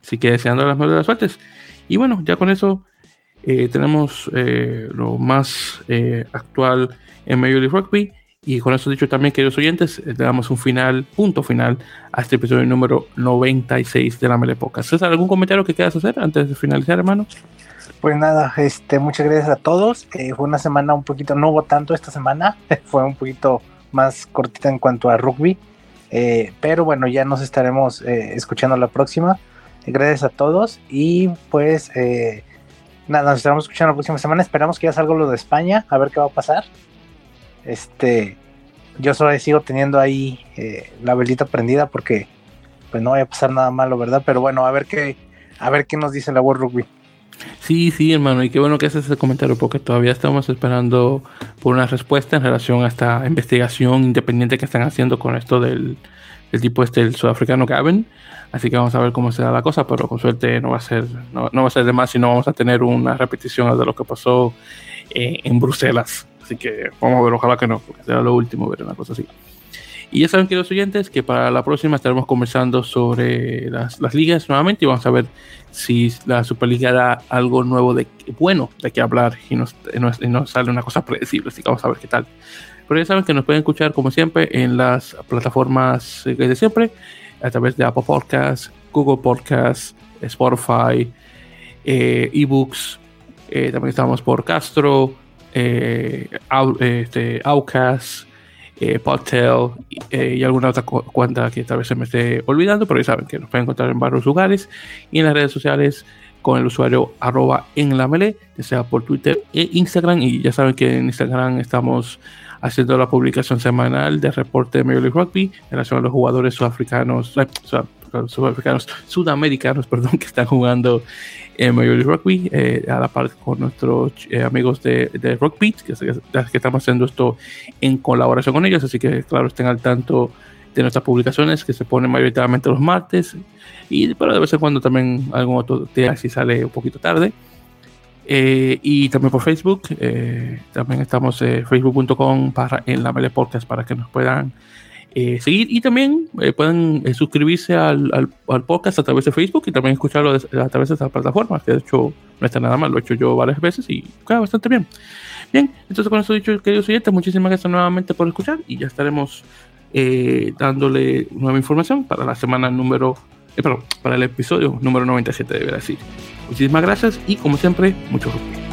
Así que deseando las mejores suertes. Y bueno, ya con eso tenemos lo más actual en Major League Rugby. Y con eso dicho también, queridos oyentes, le damos un final, punto final a este episodio número 96 de la Melepoca. César, ¿algún comentario que quieras hacer antes de finalizar, hermano? Pues nada, este, muchas gracias a todos. Eh, fue una semana un poquito, no hubo tanto esta semana, fue un poquito más cortita en cuanto a rugby. Eh, pero bueno, ya nos estaremos eh, escuchando la próxima. Gracias a todos y pues nada, nos estaremos escuchando la próxima semana. Esperamos que ya salga lo de España, a ver qué va a pasar. Este, yo solo sigo teniendo ahí la velita prendida porque pues no vaya a pasar nada malo, ¿verdad? Pero bueno, a ver qué, a ver qué nos dice la World Rugby. Sí, sí, hermano, y qué bueno que haces ese comentario porque todavía estamos esperando por una respuesta en relación a esta investigación independiente que están haciendo con esto del, tipo este, el sudafricano Gavin. Así que vamos a ver cómo se da la cosa, pero con suerte no va a ser, no, va a ser de más, sino vamos a tener una repetición de lo que pasó eh, en Bruselas. Así que vamos a ver, ojalá que no, porque será lo último ver una cosa así. Y ya saben, queridos oyentes, que para la próxima estaremos conversando sobre las, ligas nuevamente y vamos a ver si la Superliga da algo nuevo de bueno de qué hablar y nos, sale una cosa predecible. Así que vamos a ver qué tal. Pero ya saben que nos pueden escuchar como siempre en las plataformas de siempre, a través de Apple Podcasts, Google Podcasts, Spotify, eh, eBooks. Eh, también estamos por Castro, eh, este, Outcast eh, Podtail eh, y alguna otra cuenta que tal vez se me esté olvidando, pero ya saben que nos pueden encontrar en varios lugares y en las redes sociales con el usuario arroba en la mele, ya sea por Twitter e Instagram. Y ya saben que en Instagram estamos haciendo la publicación semanal de reporte de Major League Rugby en relación a los jugadores sudafricanos, eh, sudafricanos, sudamericanos, perdón, que están jugando en Major League Rugby, eh, a la par con nuestros eh, amigos de, de Rockbeat, que, que, estamos haciendo esto en colaboración con ellos, así que claro, estén al tanto de nuestras publicaciones que se ponen mayoritariamente los martes, y pero de vez en cuando también algún otro día si sale un poquito tarde. Eh, y también por Facebook, también estamos en facebook.com para en la Mele Podcast para que nos puedan eh, seguir y también eh, pueden eh, suscribirse al, al, podcast a través de Facebook y también escucharlo a través de estas plataformas, que de hecho no está nada mal, lo he hecho yo varias veces y queda bastante bien. Bien, entonces con eso dicho, queridos oyentes, muchísimas gracias nuevamente por escuchar y ya estaremos dándole nueva información para la semana número, perdón, para el episodio número 97, debería decir. Muchísimas gracias y como siempre, mucho gusto.